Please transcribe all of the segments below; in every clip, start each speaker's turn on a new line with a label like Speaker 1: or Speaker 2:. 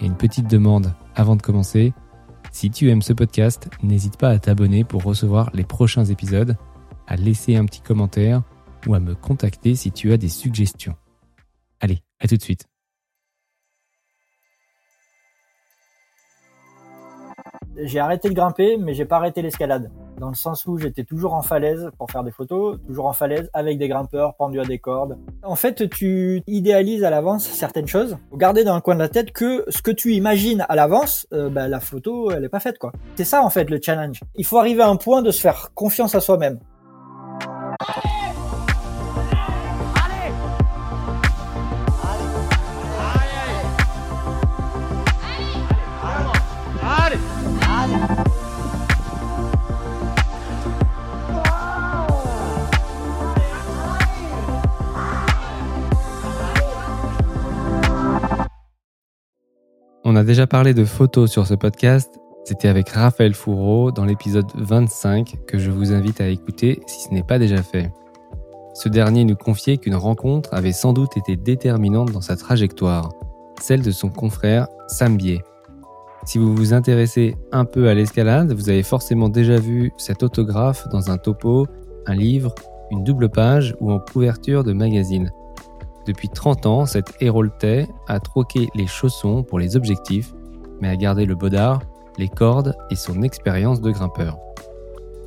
Speaker 1: Et une petite demande avant de commencer. Si tu aimes ce podcast, n'hésite pas à t'abonner pour recevoir les prochains épisodes, à laisser un petit commentaire ou à me contacter si tu as des suggestions. Allez, à tout de suite.
Speaker 2: J'ai arrêté de grimper, mais j'ai pas arrêté l'escalade. Dans le sens où j'étais toujours en falaise pour faire des photos, toujours en falaise avec des grimpeurs pendus à des cordes. En fait, tu idéalises à l'avance certaines choses. Garder dans le coin de la tête que ce que tu imagines à l'avance, euh, bah, la photo, elle est pas faite, quoi. C'est ça, en fait, le challenge. Il faut arriver à un point de se faire confiance à soi-même.
Speaker 1: A déjà parlé de photos sur ce podcast. C'était avec Raphaël Fourreau dans l'épisode 25 que je vous invite à écouter si ce n'est pas déjà fait. Ce dernier nous confiait qu'une rencontre avait sans doute été déterminante dans sa trajectoire, celle de son confrère Sam Bier. Si vous vous intéressez un peu à l'escalade, vous avez forcément déjà vu cet autographe dans un topo, un livre, une double page ou en couverture de magazine. Depuis 30 ans, cet Héroltais a troqué les chaussons pour les objectifs, mais a gardé le bodard, les cordes et son expérience de grimpeur.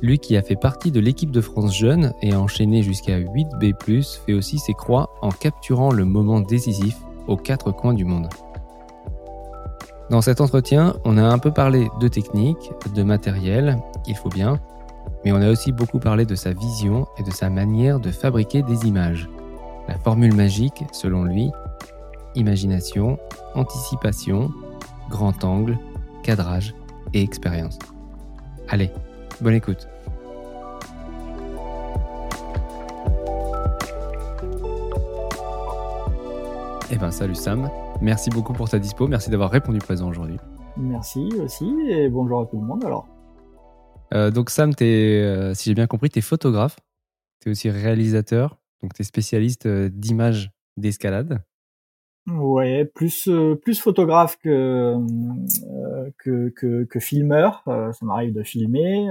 Speaker 1: Lui qui a fait partie de l'équipe de France jeune et a enchaîné jusqu'à 8B+, fait aussi ses croix en capturant le moment décisif aux quatre coins du monde. Dans cet entretien, on a un peu parlé de technique, de matériel, il faut bien, mais on a aussi beaucoup parlé de sa vision et de sa manière de fabriquer des images. La formule magique, selon lui, imagination, anticipation, grand angle, cadrage et expérience. Allez, bonne écoute. Eh ben salut Sam, merci beaucoup pour ta dispo, merci d'avoir répondu présent aujourd'hui.
Speaker 2: Merci aussi, et bonjour à tout le monde alors.
Speaker 1: Euh, donc Sam, es, euh, si j'ai bien compris, tu es photographe, tu es aussi réalisateur, donc tu es spécialiste euh, d'images d'escalade.
Speaker 2: Ouais, plus plus photographe que que, que, filmeur. ça m'arrive de filmer.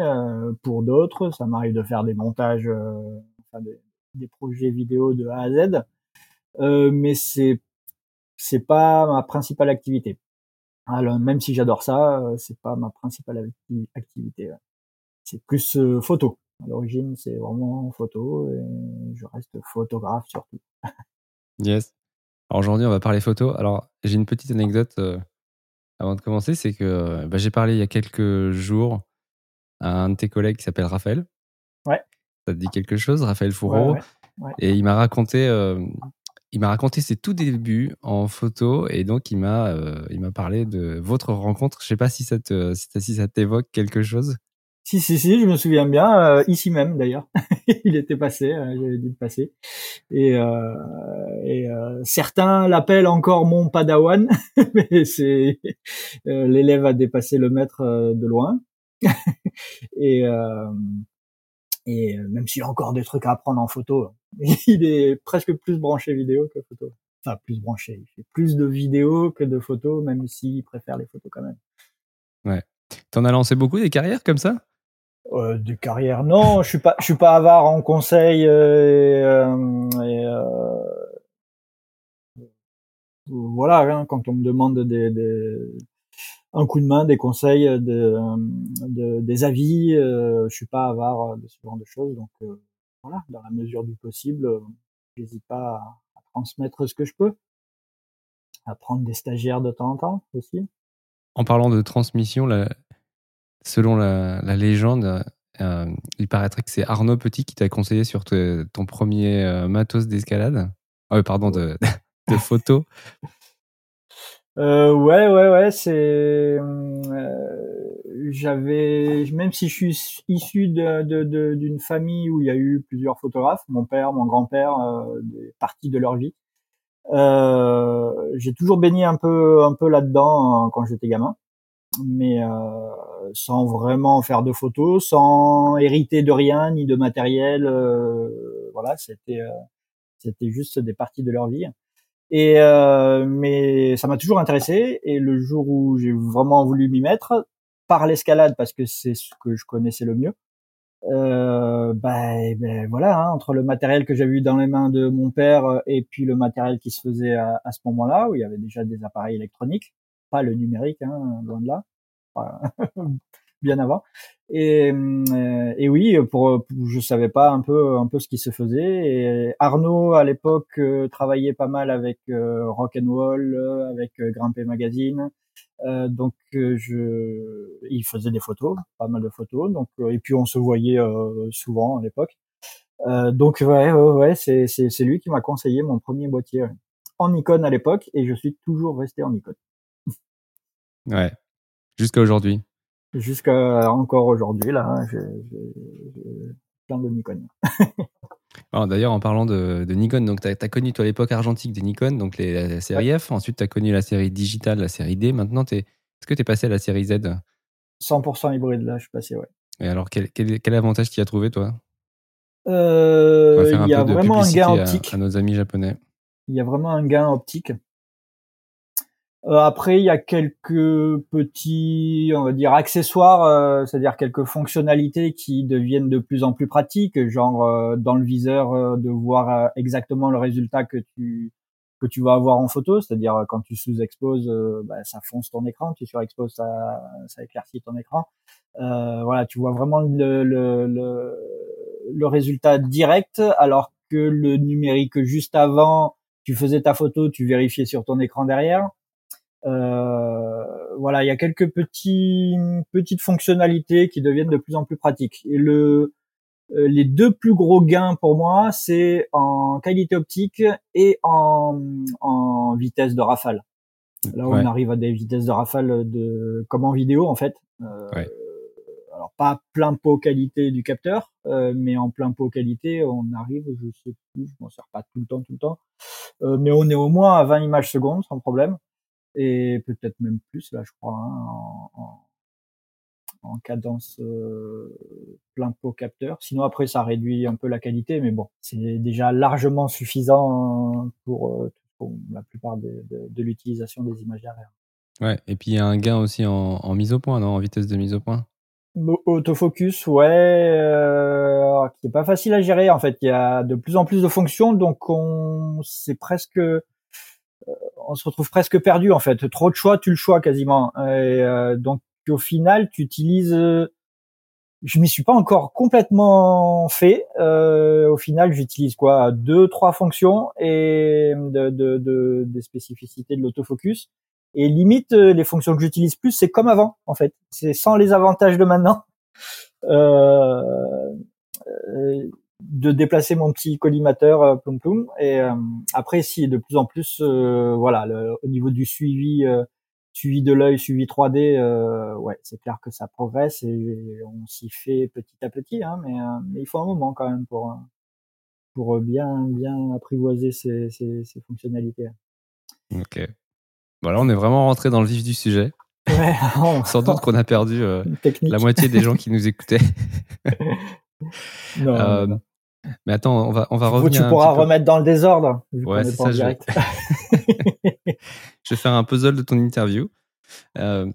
Speaker 2: pour d'autres, ça m'arrive de faire des montages, des, projets vidéo de A à Z. mais c'est c'est pas ma principale activité. Alors même si j'adore ça, c'est pas ma principale activité. C'est plus photo. À l'origine, c'est vraiment photo et je reste photographe surtout.
Speaker 1: yes. Alors aujourd'hui, on va parler photo. Alors, j'ai une petite anecdote euh, avant de commencer, c'est que bah, j'ai parlé il y a quelques jours à un de tes collègues qui s'appelle Raphaël.
Speaker 2: Ouais.
Speaker 1: Ça te dit quelque chose, Raphaël Fourreau Et il m'a raconté, euh, il m'a raconté ses tout débuts en photo et donc il m'a, euh, il m'a parlé de votre rencontre. Je sais pas si ça te, si ça t'évoque quelque chose.
Speaker 2: Si, si, si, je me souviens bien, euh, ici même d'ailleurs. il était passé, euh, j'avais dit de passer. Et, euh, et euh, certains l'appellent encore mon padawan, mais c'est l'élève a dépassé le maître de loin. et, et même s'il a encore des trucs à apprendre en photo, il est presque plus branché vidéo que photo. Enfin, plus branché. Il fait plus de vidéos que de photos, même s'il préfère les photos quand même.
Speaker 1: Ouais. T'en as lancé beaucoup des carrières comme ça?
Speaker 2: Euh, de carrière. Non, je suis pas, je suis pas avare en conseil. Euh, euh, voilà, hein, quand on me demande des, des, un coup de main, des conseils, de des avis, euh, je suis pas avare de ce genre de choses. Donc euh, voilà, dans la mesure du possible, j'hésite pas à, transmettre ce que je peux, à prendre des stagiaires de temps en temps aussi.
Speaker 1: En parlant de transmission, Selon la, légende, euh, il paraîtrait que c'est Arnaud Petit qui t'a conseillé sur ton premier euh, matos d'escalade. Ah pardon, de, de photo.
Speaker 2: Euh, ouais, ouais, ouais, c'est. Euh, j'avais, même si je suis issu d'une famille où il y a eu plusieurs photographes, mon père, mon grand-père, des parties de leur vie. J'ai toujours baigné un peu, un peu là-dedans hein, quand j'étais gamin, mais sans vraiment faire de photos, sans hériter de rien ni de matériel. Euh, voilà, c'était, c'était juste des parties de leur vie. Et euh, mais ça m'a toujours intéressé. Et le jour où j'ai vraiment voulu m'y mettre, par l'escalade parce que c'est ce que je connaissais le mieux. Euh, ben, ben voilà, hein, entre le matériel que j'avais eu dans les mains de mon père et puis le matériel qui se faisait à, à ce moment-là, où il y avait déjà des appareils électroniques, pas le numérique, hein, loin de là, bien avant. Et, euh, et oui, pour, je savais pas un peu un peu ce qui se faisait. Et Arnaud à l'époque euh, travaillait pas mal avec euh, Rock and Roll, avec Grimpé Magazine. donc je, il faisait des photos, pas mal de photos. Donc et puis on se voyait souvent à l'époque. donc ouais ouais, ouais c'est c'est c'est lui qui m'a conseillé mon premier boîtier en Nikon à l'époque et je suis toujours resté en Nikon.
Speaker 1: Ouais, jusqu'à aujourd'hui
Speaker 2: jusqu'à encore aujourd'hui là, j'ai plein de Nikon.
Speaker 1: D'ailleurs, en parlant de, Nikon, donc tu as, connu toi l'époque argentique des Nikon, donc les, la série F. Ensuite, tu as connu la série digitale, la série D. Maintenant, est-ce que tu es passé à la série Z?
Speaker 2: 100% hybride là, je suis passé, ouais.
Speaker 1: Et alors, quel, quel, avantage tu as trouvé, toi?
Speaker 2: Euh, Il y a vraiment un gain optique.
Speaker 1: à nos amis japonais.
Speaker 2: Il y a vraiment un gain optique. Euh, après, il y a quelques petits, on va dire, accessoires, euh, c'est-à-dire quelques fonctionnalités qui deviennent de plus en plus pratiques, genre euh, dans le viseur de voir exactement le résultat que tu que tu vas avoir en photo, c'est-à-dire quand tu sous-exposes, bah, ça fonce ton écran, tu surexposes, ça, ça éclaircit ton écran. voilà, tu vois vraiment le, le, le, le résultat direct, alors que le numérique juste avant, tu faisais ta photo, tu vérifiais sur ton écran derrière. Euh, voilà, il y a quelques petits petites fonctionnalités qui deviennent de plus en plus pratiques. Et le euh, les deux plus gros gains pour moi, c'est en qualité optique et en, en vitesse de rafale. Là, on arrive à des vitesses de rafale de comme en vidéo en fait. Euh, alors pas plein pot qualité du capteur, euh, mais en plein pot qualité, on arrive, je sais plus, je m'en sers pas tout le temps, tout le temps, euh, mais on est au moins à 20 images secondes sans problème et peut-être même plus là je crois hein, en, en, cadence euh, plein pot capteur. Sinon après ça réduit un peu la qualité mais bon c'est déjà largement suffisant pour, euh, pour la plupart de, de, de l'utilisation des images derrière.
Speaker 1: Ouais et puis il y a un gain aussi en, en mise au point non en vitesse de mise au point?
Speaker 2: Autofocus, ouais, euh, qui est pas facile à gérer en fait. Il y a de plus en plus de fonctions, donc on c'est presque on se retrouve presque perdu en fait. Trop de choix, tu le choix quasiment. Euh, donc au final, tu utilises. Euh, je m'y suis pas encore complètement fait. Euh, au final, j'utilise quoi? Deux, trois fonctions et de, de, de des spécificités de l'autofocus. Et limite, les fonctions que j'utilise plus, c'est comme avant en fait. C'est sans les avantages de maintenant. De déplacer mon petit collimateur euh, plum plum et euh, après si de plus en plus euh, voilà le, au niveau du suivi suivi de l'œil suivi 3D ouais c'est clair que ça progresse et on s'y fait petit à petit hein, mais, mais il faut un moment quand même pour pour bien bien apprivoiser ces, ces, ces fonctionnalités.
Speaker 1: Ok. Voilà on est vraiment rentré dans le vif du sujet.
Speaker 2: Ouais,
Speaker 1: sans doute qu'on a perdu la moitié des gens qui nous écoutaient non, mais attends, on va, on va revenir.
Speaker 2: Tu pourras remettre dans le désordre.
Speaker 1: Ouais, c'est ça. Je vais... je vais... faire un puzzle de ton interview. Euh,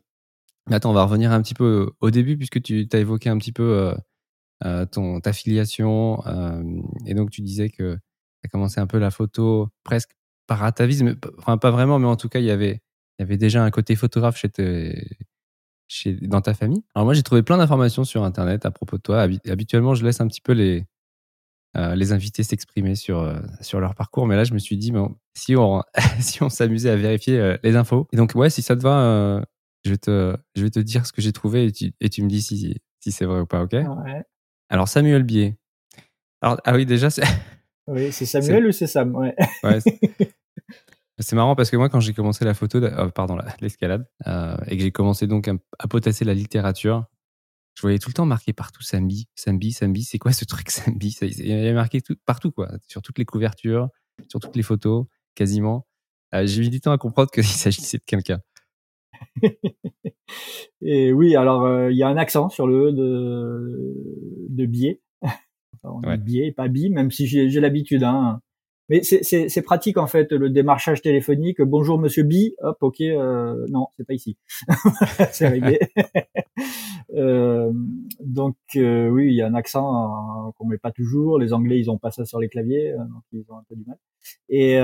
Speaker 1: mais attends, on va revenir un petit peu au début, puisque tu as évoqué un petit peu euh, euh ton, ta filiation. Euh, et donc, tu disais que tu as commencé un peu la photo presque par atavisme. Enfin, pas vraiment, mais en tout cas, il y avait, il y avait déjà un côté photographe chez, chez dans ta famille? Alors, moi, j'ai trouvé plein d'informations sur Internet à propos de toi. Habituellement, je laisse un petit peu les, euh, les invités s'exprimer sur, euh, sur leur parcours. Mais là, je me suis dit, bon, si on, si on s'amusait à vérifier euh, les infos. Et donc, ouais, si ça te va, je, vais te, je vais te dire ce que j'ai trouvé et tu, et tu me dis si, si c'est vrai ou pas, ok?
Speaker 2: Ouais.
Speaker 1: Alors, Samuel Bier. Alors, ah oui, déjà, c'est.
Speaker 2: Oui, c'est Samuel ou c'est Sam? Ouais.
Speaker 1: ouais C'est marrant parce que moi, quand j'ai commencé la photo, euh, pardon, l'escalade, euh, et que j'ai commencé donc à, potasser la littérature, je voyais tout le temps marqué partout Sambi, Sambi, Sambi. C'est quoi ce truc Sambi? Il y avait marqué tout, partout, quoi, sur toutes les couvertures, sur toutes les photos, quasiment. Euh, j'ai mis du temps à comprendre qu'il s'agissait de quelqu'un.
Speaker 2: et oui, alors il y a un accent sur le E de, de biais. on dit biais, pas bi, même si j'ai l'habitude. Hein. Mais c'est pratique en fait le démarchage téléphonique. Bonjour Monsieur B. Hop, ok. Euh, non, c'est pas ici. c'est réglé. euh, donc euh, oui, il y a un accent euh, qu'on met pas toujours. Les Anglais, ils ont pas ça sur les claviers, euh, donc ils ont un peu du mal. Et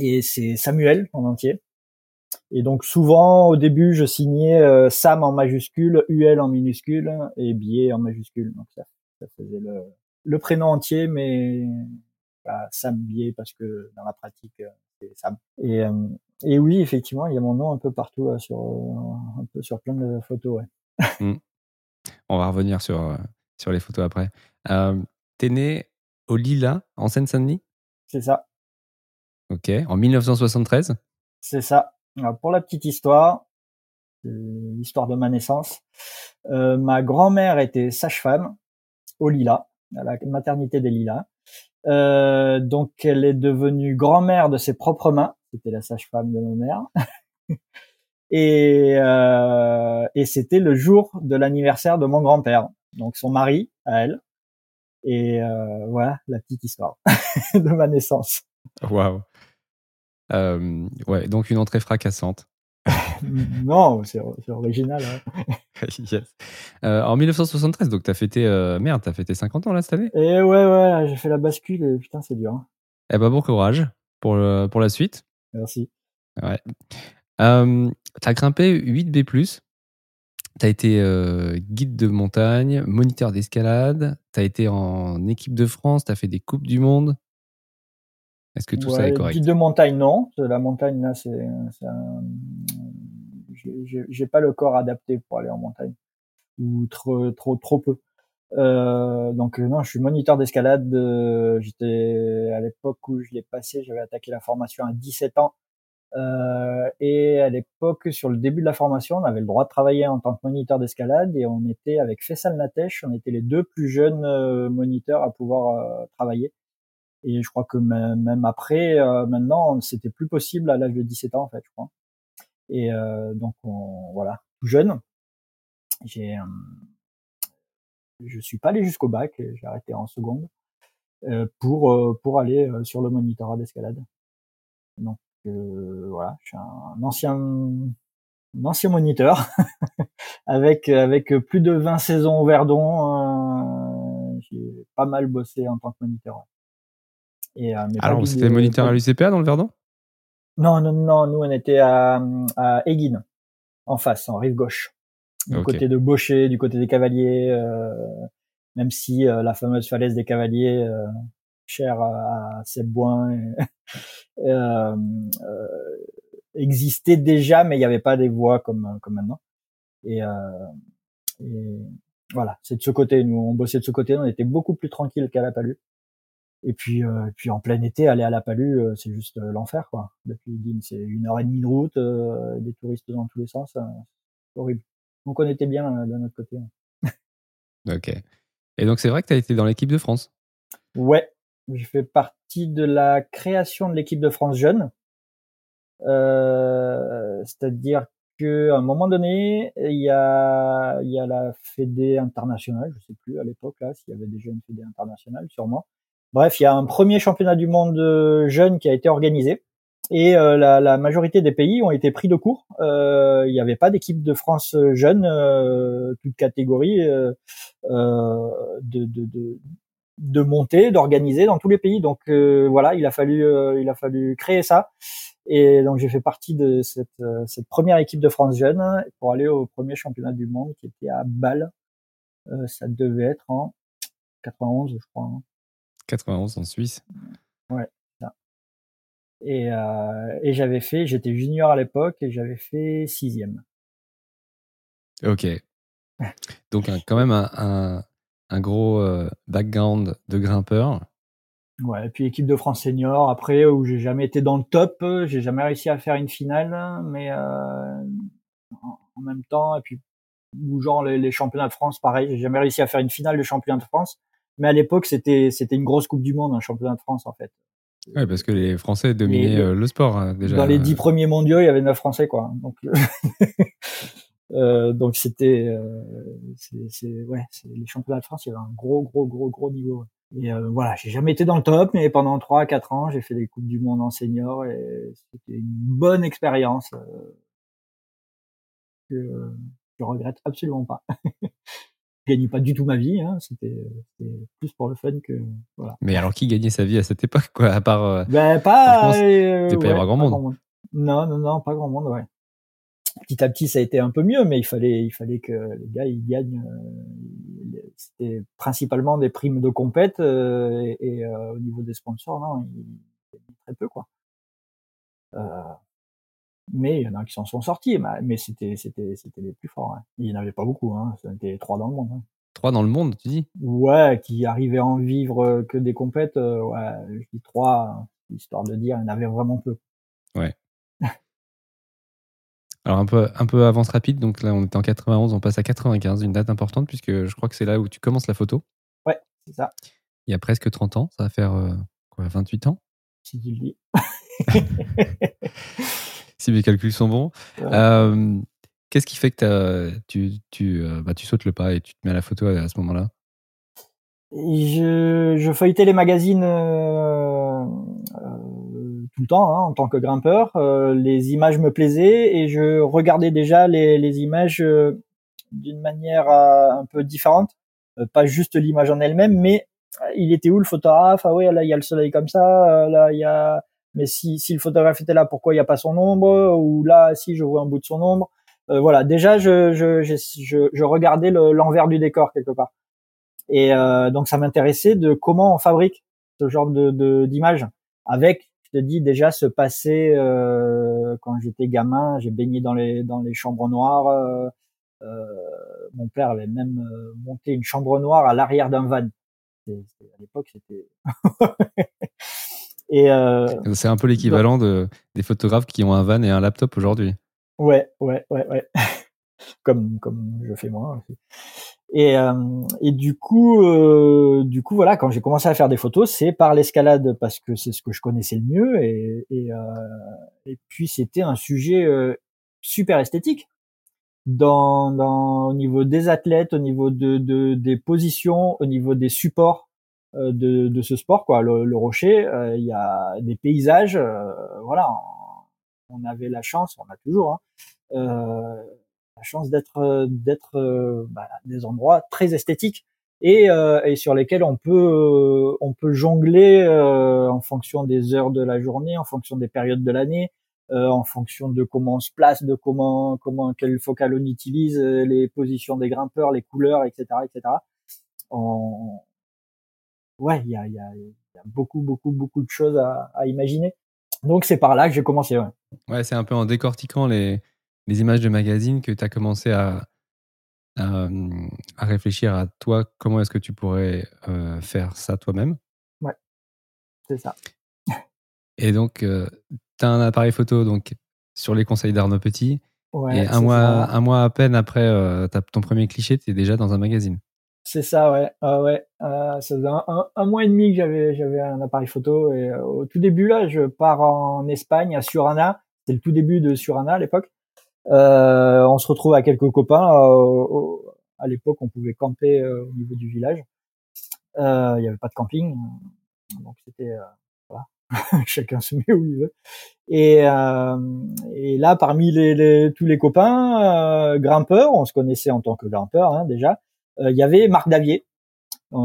Speaker 2: et c'est Samuel en entier. Et donc souvent au début, je signais Sam en majuscule, UL en minuscule et Billet en majuscule. Donc ça, ça faisait le, le prénom entier, mais Sam Bier parce que dans la pratique euh, c'est Sam. Et, euh, et oui, effectivement, il y a mon nom un peu partout sur euh, un peu sur plein de photos. Ouais.
Speaker 1: Mmh. On va revenir sur sur les photos après. Euh, T'es né au Lila en Seine-Saint-Denis?
Speaker 2: C'est ça.
Speaker 1: Ok, en 1973
Speaker 2: C'est ça. Alors, pour la petite histoire, l'histoire de ma naissance, euh, ma grand-mère était sage-femme au Lila, à la maternité des Lilas. Euh, donc elle est devenue grand-mère de ses propres mains. C'était la sage-femme de ma mère. et euh, et c'était le jour de l'anniversaire de mon grand-père. Donc son mari à elle. Et euh, voilà la petite histoire de ma naissance.
Speaker 1: Waouh. Euh, ouais, donc une entrée fracassante.
Speaker 2: non, c'est original. Hein.
Speaker 1: Euh, en 1973, donc t'as fêté, euh, merde, t'as fêté 50 ans là cette année?
Speaker 2: Et eh ouais, ouais, j'ai fait la bascule et putain, c'est dur. Hein.
Speaker 1: Eh ben bon courage pour, le, pour la suite.
Speaker 2: Merci.
Speaker 1: Ouais. Euh, t'as grimpé 8B+, t'as été euh, guide de montagne, moniteur d'escalade, t'as été en équipe de France, t'as fait des coupes du monde. Est-ce que tout ça est correct?
Speaker 2: Guide de montagne, non. La montagne, là, c'est j'ai pas le corps adapté pour aller en montagne ou trop trop trop peu. Euh, donc non, je suis moniteur d'escalade. Euh, J'étais à l'époque où je l'ai passé, j'avais attaqué la formation à 17 ans. Euh, et à l'époque, sur le début de la formation, on avait le droit de travailler en tant que moniteur d'escalade et on était avec Fessal Natesh, on était les deux plus jeunes euh, moniteurs à pouvoir euh, travailler. Et je crois que même après, euh, maintenant, c'était plus possible à l'âge de 17 ans en fait, je crois. Et euh, donc on, voilà, tout jeune, j'ai, euh, je suis pas allé jusqu'au bac, j'ai arrêté en seconde euh, pour pour aller sur le monitorat d'escalade. Donc voilà, je suis un ancien un ancien moniteur avec avec plus de 20 saisons au Verdon. j'ai pas mal bossé en tant que moniteur.
Speaker 1: Et, Alors, vous étiez moniteur à l'UCPA dans le Verdon?
Speaker 2: Non, non, non, nous on était à, à en face, en rive gauche, du côté de Baucher, du côté des Cavaliers, euh, même si euh, la fameuse falaise des Cavaliers, euh, chère à, Seb euh, existait déjà, mais il n'y avait pas des voies comme, comme maintenant. Et, et voilà, c'est de ce côté, nous on bossait de ce côté, on était beaucoup plus tranquille qu'à la Palue. Et puis, euh, puis en plein été, aller à la Palue, euh, c'est juste euh, l'enfer, quoi. Depuis c'est une heure et demie de route, des touristes dans tous les sens, c'est horrible. Donc on était bien de notre côté. Hein.
Speaker 1: ok. Et donc c'est vrai que tu as été dans l'équipe de France?
Speaker 2: Ouais, j'ai fait partie de la création de l'équipe de France jeune. C'est-à-dire qu'à un moment donné, il y a, il y a la Fédé internationale, je sais plus à l'époque là s'il y avait déjà une Fédé internationale, sûrement. Bref, il y a un premier championnat du monde euh, jeune qui a été organisé et euh, la, majorité des pays ont été pris de court. Euh, il n'y avait pas d'équipe de France jeune, euh, toute catégorie de, de, monter, d'organiser dans tous les pays. Donc voilà, il a fallu il a fallu créer ça. Et donc j'ai fait partie de cette, cette première équipe de France jeune pour aller au premier championnat du monde qui était à Bâle. ça devait être en 91, je crois. Hein.
Speaker 1: 91 en Suisse.
Speaker 2: Ouais. Et, euh, et j'avais fait, j'étais junior à l'époque et j'avais fait sixième.
Speaker 1: Ok. Donc quand même un, un, gros euh, background de grimpeur.
Speaker 2: Ouais, et puis équipe de France senior après où j'ai jamais été dans le top, j'ai jamais réussi à faire une finale, mais euh, en même temps et puis ou genre les, les, championnats de France, pareil, j'ai jamais réussi à faire une finale de championnat de France, mais à l'époque c'était c'était une grosse coupe du monde, un championnat de France en fait.
Speaker 1: Ouais, parce que les Français dominaient euh, le sport hein, déjà.
Speaker 2: Dans les dix premiers mondiaux, il y avait neuf Français quoi, donc euh, donc c'était euh, c'est ouais, les championnats de France, il y avait un gros gros gros gros niveau. Et euh, voilà, j'ai jamais été dans le top, mais pendant 3 4 ans, j'ai fait des coupes du monde en senior et c'était une bonne expérience euh, que je regrette absolument pas. je gagnais pas du tout ma vie, hein, c'était plus pour le fun que voilà.
Speaker 1: Mais alors qui gagnait sa vie à cette époque quoi, à part euh,
Speaker 2: Ben pas, euh,
Speaker 1: pas grand monde.
Speaker 2: grand monde. Non non non, pas grand monde, ouais petit à petit ça a été un peu mieux mais il fallait il fallait que les gars ils gagnent euh, c'était principalement des primes de compète euh, et, et euh, au niveau des sponsors non ils gagnent très peu quoi mais il y en a qui s'en sont sortis mais c'était c'était c'était les plus forts hein. il n'y en avait pas beaucoup hein c'était trois dans le monde hein.
Speaker 1: trois dans le monde tu dis?
Speaker 2: Ouais qui arrivaient à en vivre que des compètes ouais je dis trois histoire de dire il y en avait vraiment peu
Speaker 1: ouais alors un peu, un peu avance rapide, donc là on était en 91, on passe à 95, une date importante puisque je crois que c'est là où tu commences la photo.
Speaker 2: Ouais, c'est ça.
Speaker 1: Il y a presque 30 ans, ça va faire euh, quoi, 28 ans?
Speaker 2: Si tu le dis.
Speaker 1: si mes calculs sont bons. Euh, qu'est-ce qui fait que tu, tu, euh, bah, tu sautes le pas et tu te mets à la photo à, ce moment-là?
Speaker 2: Je, je feuilletais les magazines tout le temps hein, en tant que grimpeur. Euh, les images me plaisaient et je regardais déjà les, les images euh, d'une manière euh, un peu différente. pas juste l'image en elle-même, mais il était où le photographe? Ah ouais, là il y a le soleil comme ça. là il y a. Mais si, si le photographe était là, pourquoi il n'y a pas son ombre? Ou là, si je vois un bout de son ombre. voilà, déjà je je, je, je regardais l'envers du décor quelque part. Et donc ça m'intéressait de comment on fabrique ce genre de d'images avec je te dis déjà ce passé euh, quand j'étais gamin, j'ai baigné dans les dans les chambres noires. Euh, euh, mon père avait même monté une chambre noire à l'arrière d'un van. à l'époque, c'était.
Speaker 1: et c'est un peu l'équivalent de des photographes qui ont un van et un laptop aujourd'hui.
Speaker 2: Ouais, ouais, ouais, ouais. comme comme je fais moi. Aussi. Et, euh, et du coup, euh, du coup, voilà, quand j'ai commencé à faire des photos, c'est par l'escalade parce que c'est ce que je connaissais le mieux, et, et, euh, et puis c'était un sujet euh, super esthétique. Dans, dans, au niveau des athlètes, au niveau de, de des positions, au niveau des supports euh, de, de ce sport, quoi. Le, le rocher, il y a des paysages, voilà. On avait la chance, on a toujours, hein, la chance d'être euh, d'être euh, bah, des endroits très esthétiques et, euh, et sur lesquels on peut on peut jongler en fonction des heures de la journée, en fonction des périodes de l'année, en fonction de comment on se place, de comment comment quel focal on utilise, les positions des grimpeurs, les couleurs, etc., etc. On... Ouais, il y a, y, a, y a beaucoup beaucoup beaucoup de choses à, à imaginer. Donc c'est par là que j'ai commencé. Ouais,
Speaker 1: ouais c'est un peu en décortiquant les les images de magazines que tu as commencé à, à, réfléchir à toi, comment est-ce que tu pourrais euh, faire ça toi-même
Speaker 2: Ouais, c'est ça.
Speaker 1: Et donc, euh, tu as un appareil photo donc, sur les conseils d'Arnaud Petit. Ouais, et un mois, un mois à peine après euh, ton premier cliché, tu es déjà dans un magazine.
Speaker 2: C'est ça, ouais. Ah ouais. ça faisait un, un, mois et demi que j'avais, j'avais un appareil photo. Et au tout début, là, je pars en Espagne, à Surana. C'était le tout début de Surana à l'époque. Euh, on se retrouve à quelques copains. Euh, à l'époque, on pouvait camper euh, au niveau du village. Il n'y avait pas de camping, donc c'était voilà. chacun se met où il veut. Et, et là, parmi les, tous les copains grimpeurs, on se connaissait en tant que grimpeur hein, déjà. Il y avait Marc Davier,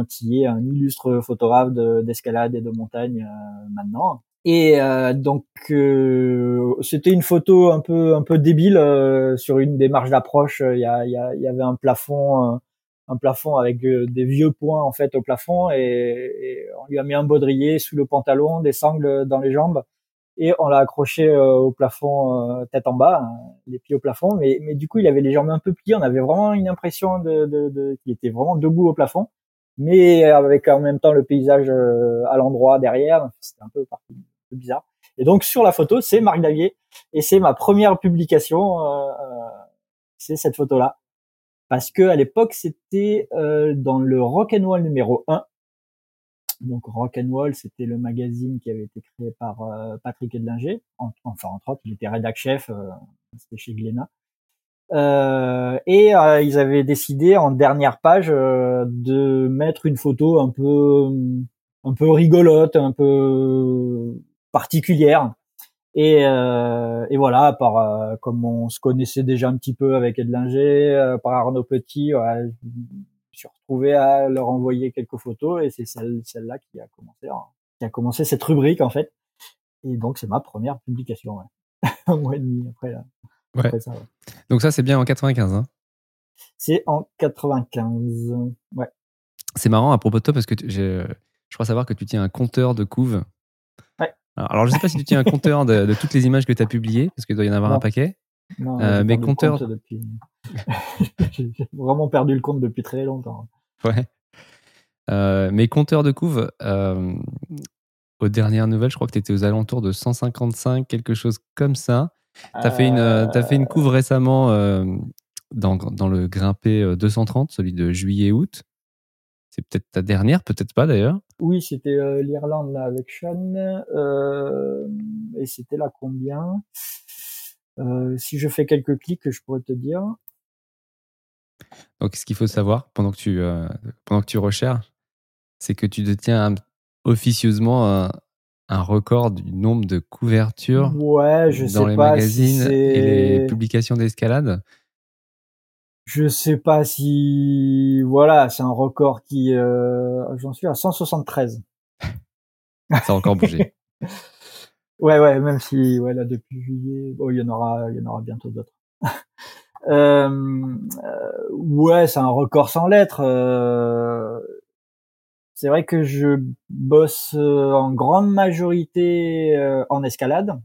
Speaker 2: qui est un illustre photographe d'escalade et de montagne maintenant, et euh, donc euh, c'était une photo un peu un peu débile euh, sur une des marches d'approche. Il y, y, y, avait un plafond un plafond avec des vieux points en fait au plafond. Et, et, on lui a mis un baudrier sous le pantalon, des sangles dans les jambes et on l'a accroché au plafond tête en bas, hein, les pieds au plafond. Mais, mais du coup il avait les jambes un peu pliées. On avait vraiment une impression de, de, de qu'il était vraiment debout au plafond mais avec en même temps le paysage à l'endroit derrière. C'était un peu, un peu bizarre. Et donc sur la photo, c'est Marc Davier et c'est ma première publication. c'est cette photo-là parce que à l'époque c'était dans le Rock and numéro 1 donc Rock and Roll, c'était le magazine qui avait été créé par euh, Patrick Edlinger. enfin, entre autres, il était rédac chef, euh, c'était chez Glénat. Euh, et euh, ils avaient décidé en dernière page de mettre une photo un peu, un peu rigolote, un peu particulière. Et, et voilà, par comme on se connaissait déjà un petit peu avec Edlinger, par Arnaud Petit, je suis retrouvé à leur envoyer quelques photos et c'est celle, celle-là qui a commencé, qui a commencé cette rubrique en fait. Et donc c'est ma première publication, ouais. un mois et demi après,
Speaker 1: après ça. Ouais. Donc ça c'est bien en 95, hein
Speaker 2: C'est en 95, ouais.
Speaker 1: C'est marrant à propos de toi parce que je crois savoir que tu tiens un compteur de couves.
Speaker 2: Ouais.
Speaker 1: Alors, je sais pas si tu tiens un compteur de, de, toutes les images que tu as publiées parce qu'il doit y en avoir un paquet.
Speaker 2: Non, euh, mais compteur. Depuis... J'ai vraiment perdu le compte depuis très longtemps.
Speaker 1: Ouais. Euh, mais compteur de couve, euh, aux dernières nouvelles, je crois que tu étais aux alentours de 155, quelque chose comme ça. Tu as, fait une, as fait une couve récemment dans, dans, le grimpé 230, celui de juillet-août. C'est peut-être ta dernière, peut-être pas d'ailleurs.
Speaker 2: Oui, c'était l'Irlande avec Sean. et c'était là combien? Si je fais quelques clics, je pourrais te dire.
Speaker 1: Donc, ce qu'il faut savoir pendant que tu, euh, pendant que tu recherches, c'est que tu détiens officieusement un, record du nombre de couvertures
Speaker 2: ouais, je
Speaker 1: dans les magazines et les publications d'escalade.
Speaker 2: Je sais pas si voilà, c'est un record qui euh, j'en suis à 173.
Speaker 1: Ça a encore bougé.
Speaker 2: Ouais, ouais, même si, ouais, là, depuis juillet, bon, il y en aura, il y en aura bientôt d'autres. euh, euh, ouais, c'est un record sans lettres. Euh, c'est vrai que je bosse euh, en grande majorité en escalade,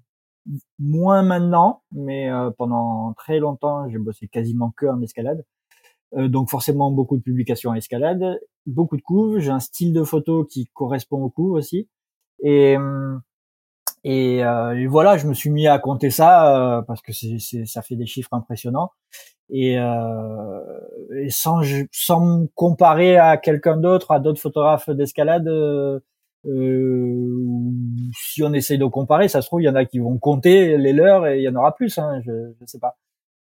Speaker 2: moins maintenant, mais pendant très longtemps, j'ai bossé quasiment que en escalade. donc forcément beaucoup de publications en escalade, beaucoup de couves. J'ai un style de photo qui correspond au couves aussi. Et hum, euh, et, voilà, je me suis mis à compter ça euh, parce que c'est, ça fait des chiffres impressionnants. Et, euh, et sans, sans me comparer à quelqu'un d'autre, à d'autres photographes d'escalade, euh, si on essaye de comparer, ça se trouve il y en a qui vont compter les leurs et il y en aura plus. Hein, je, je sais pas.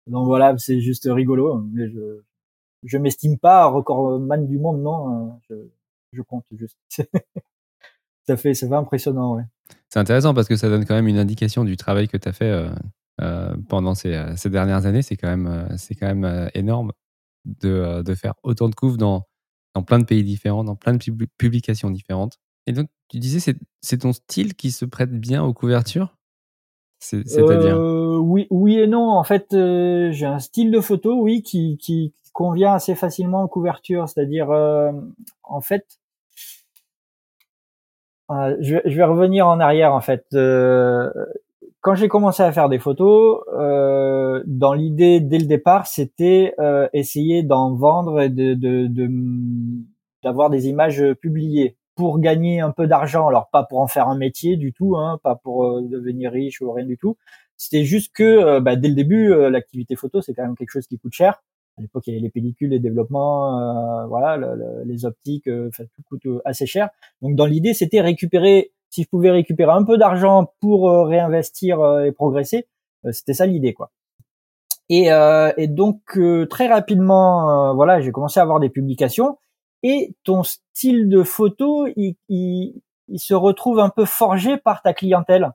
Speaker 2: Donc voilà, c'est juste rigolo. Mais je, je m'estime pas recordman du monde, non. Je, je compte juste. ça fait, ça fait impressionnant, ouais.
Speaker 1: C'est intéressant parce que ça donne quand même une indication du travail que tu as fait euh, euh, pendant ces, euh, ces, dernières années. C'est quand même, c'est quand même énorme de, de, faire autant de couves dans, dans plein de pays différents, dans plein de publications différentes. Et donc, tu disais, c'est, c'est ton style qui se prête bien aux couvertures?
Speaker 2: C'est-à-dire? Oui, oui et non. En fait, j'ai un style de photo, oui, qui, qui, convient assez facilement aux couvertures. C'est-à-dire, en fait, euh, je, vais revenir en arrière en fait. Euh, quand j'ai commencé à faire des photos, euh, dans l'idée dès le départ, c'était euh, essayer d'en vendre et de, d'avoir des images publiées pour gagner un peu d'argent. Alors pas pour en faire un métier du tout, hein, pas pour devenir riche ou rien du tout. C'était juste que bah, dès le début, l'activité photo c'est quand même quelque chose qui coûte cher à l'époque il y avait les pellicules, les développements, euh, voilà, les optiques, euh, tout coûte euh, assez cher. Donc dans l'idée c'était récupérer, si je pouvais récupérer un peu d'argent pour réinvestir et progresser, c'était ça l'idée quoi. Et, et donc très rapidement, voilà, j'ai commencé à avoir des publications et ton style de photo, il, il, il se retrouve un peu forgé par ta clientèle,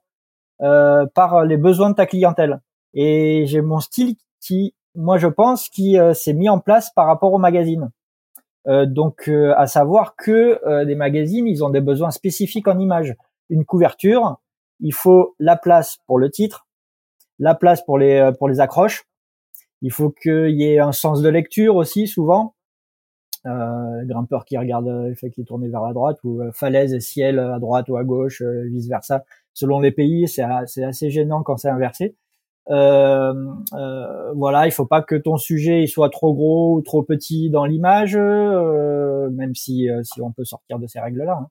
Speaker 2: par les besoins de ta clientèle. Et j'ai mon style qui moi je pense, qui euh, s'est mis en place par rapport aux magazines. Euh, donc, euh, à savoir que les magazines, ils ont des besoins spécifiques en images. Une couverture, il faut la place pour le titre, la place pour les pour les accroches. Il faut qu'il y ait un sens de lecture aussi, souvent. Euh, grimpeur qui regarde, qu'il est tourné vers la droite, ou falaise et ciel à droite ou à gauche, vice versa. Selon les pays, c'est assez gênant quand c'est inversé. Euh, euh, voilà, il faut pas que ton sujet il soit trop gros ou trop petit dans l'image, euh, même si si on peut sortir de ces règles-là. Hein.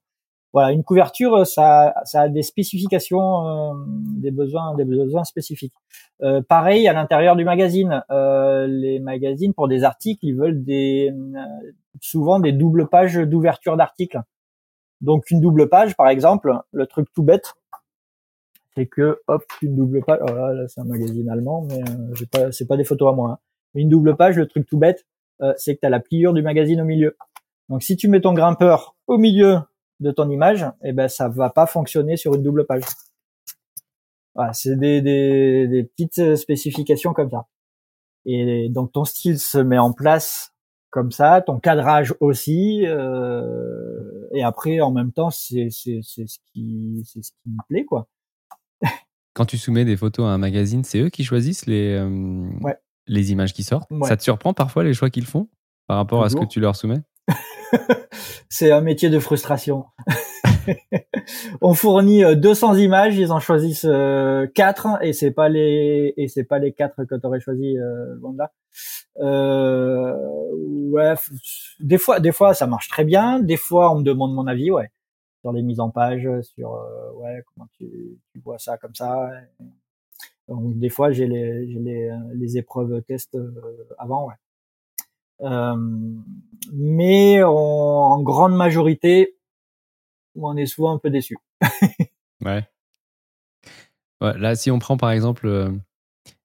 Speaker 2: Voilà, une couverture, ça, ça a des spécifications, des besoins, des besoins spécifiques. pareil à l'intérieur du magazine. les magazines pour des articles, ils veulent des souvent des doubles pages d'ouverture d'articles. Donc une double page, par exemple, le truc tout bête, c'est que hop une double page. Oh là, c'est un magazine allemand, mais euh, j'ai pas, c'est pas des photos à moi. Hein. Mais une double page, le truc tout bête, euh, c'est que tu as la pliure du magazine au milieu. Donc si tu mets ton grimpeur au milieu de ton image, eh ben ça va pas fonctionner sur une double page. Voilà, c'est des, des, des petites spécifications comme ça. Et donc ton style se met en place comme ça, ton cadrage aussi, euh, et après en même temps c'est ce qui c'est ce qui me plaît quoi.
Speaker 1: Quand tu soumets des photos à un magazine, c'est eux qui choisissent les, euh, les images qui sortent. Ça te surprend parfois les choix qu'ils font par rapport à ce que tu leur soumets?
Speaker 2: C'est un métier de frustration. on fournit 200 euh, images, ils en choisissent euh, 4 et c'est pas les et c'est pas les 4 que tu aurais choisi euh, loin de là. Euh, ouais, des fois des fois ça marche très bien, des fois on me demande mon avis, ouais sur les mises en page, sur euh, ouais comment tu, tu, vois ça comme ça. Donc des fois j'ai les j'ai les, les épreuves test euh, avant ouais. Euh, mais en grande majorité, on est souvent un peu déçu.
Speaker 1: ouais. ouais. Là, si on prend par exemple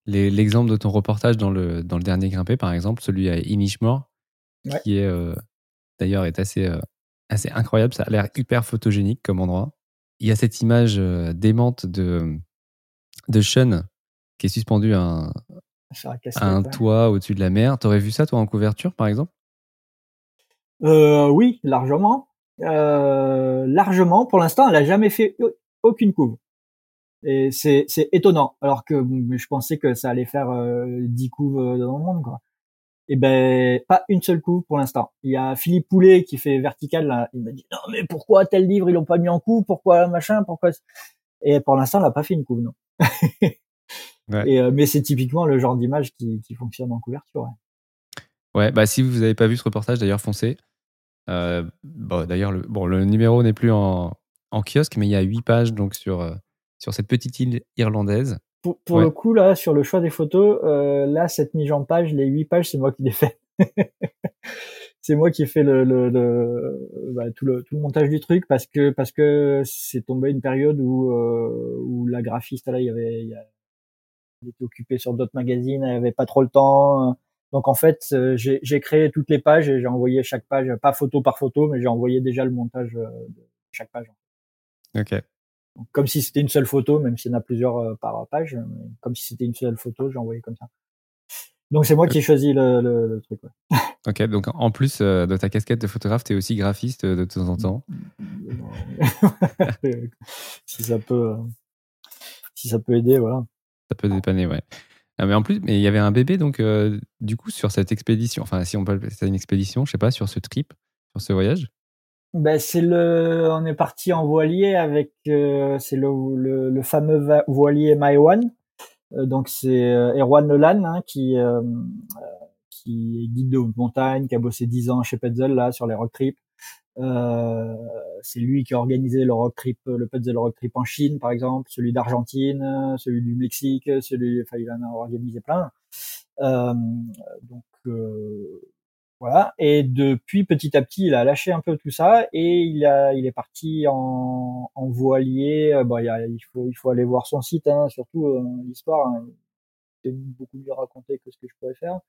Speaker 1: l'exemple de ton reportage dans le, dans le dernier grimpé, par exemple, celui à Inishmore, qui est d'ailleurs est assez assez incroyable. Ça a l'air hyper photogénique comme endroit. Il y a cette image euh, démente de, de Sean qui est suspendu à un, un toit au-dessus de la mer. T'aurais vu ça, toi, en couverture, par exemple?
Speaker 2: Euh, Oui, largement. Euh, largement. Pour l'instant, elle a jamais fait aucune couve. Et c'est, étonnant. Alors que je pensais que ça allait faire euh, 10 couves euh, dans le monde, quoi. Et eh ben pas une seule couve pour l'instant. Il y a Philippe Poulet qui fait vertical là. Il m'a dit non mais pourquoi tel livre ils l'ont pas mis en couve? Pourquoi machin? Pourquoi Et pour l'instant, elle n'a pas fait une couve non. Et, euh, mais c'est typiquement le genre d'image qui, qui, fonctionne en couverture.
Speaker 1: Ouais. ouais bah si vous n'avez pas vu ce reportage, d'ailleurs foncez. Euh, bon, d'ailleurs le, bon, le numéro n'est plus en, en, kiosque, mais il y a huit pages donc sur euh, sur cette petite île irlandaise
Speaker 2: pour, le coup, là, sur le choix des photos, euh, là, cette mise en page, les huit pages, c'est moi qui les fais. c'est moi qui ai fait le, le, bah, tout le tout le montage du truc parce que parce que c'est tombé une période où euh, où la graphiste là, il y avait il, était occupé sur d'autres magazines, elle avait pas trop le temps. Donc en fait, euh, j'ai créé toutes les pages et j'ai envoyé chaque page, pas photo par photo, mais j'ai envoyé déjà le montage de chaque page.
Speaker 1: Ok
Speaker 2: comme si c'était une seule photo, même s'il y en a plusieurs euh, par page, comme si c'était une seule photo, j'ai envoyé comme ça. Donc c'est moi qui ai choisi le, le, truc. Ouais.
Speaker 1: Ok, donc en plus euh, de ta casquette de photographe, tu es aussi graphiste euh, de temps en temps.
Speaker 2: si ça peut, si ça peut aider, voilà.
Speaker 1: Ça peut dépanner, ouais. Ah, mais en plus, mais il y avait un bébé, donc du coup sur cette expédition, enfin si on peut ça une expédition, je sais pas, sur ce trip, sur ce voyage?
Speaker 2: Ben c'est le, on est parti en voilier avec, euh, c'est le, le, fameux voilier Maewan. Euh, donc c'est euh, Erwan Nolan hein, qui qui est guide de montagne, qui a bossé 10 ans chez Petzel là sur les road trips. c'est lui qui a organisé le road trip, le Petzel road trip en Chine par exemple, celui d'Argentine, celui du Mexique, celui, enfin il en a organisé plein. donc voilà. Et depuis, petit à petit, il a lâché un peu tout ça et il a, il est parti en, en voilier. Euh, bon, il, il, faut, il faut aller voir son site, hein, surtout euh, l'histoire. Hein. C'est beaucoup mieux raconté que ce que je pourrais faire.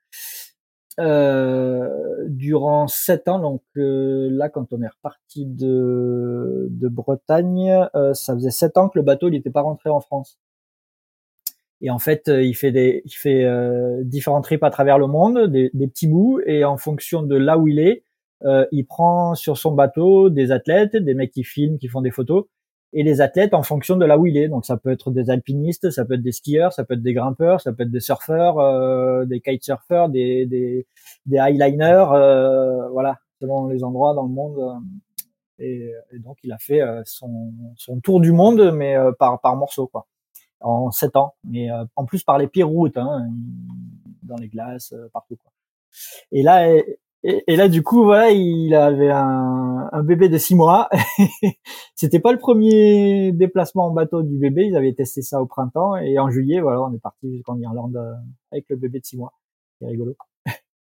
Speaker 2: Euh, durant sept ans, donc euh, là, quand on est reparti de, de Bretagne, ça faisait sept ans que le bateau n'était pas rentré en France. Et en fait, euh, il fait des, il fait euh, différents trips à travers le monde, des, des, petits bouts, et en fonction de là où il est, euh, il prend sur son bateau des athlètes, des mecs qui filment, qui font des photos, et les athlètes en fonction de là où il est. Donc ça peut être des alpinistes, ça peut être des skieurs, ça peut être des grimpeurs, ça peut être des surfeurs, euh, des kitesurfers, des, des, des highliners, euh, voilà, selon les endroits dans le monde. Et, et donc il a fait son, son tour du monde, mais par par morceau quoi. En sept ans, mais en plus par les pires routes, hein, dans les glaces, partout. Quoi. Et là, et, là, du coup, voilà, il avait un, un bébé de six mois. C'était pas le premier déplacement en bateau du bébé. Ils avaient testé ça au printemps et en juillet, voilà, on est parti jusqu'en Irlande euh, avec le bébé de six mois. C'est rigolo.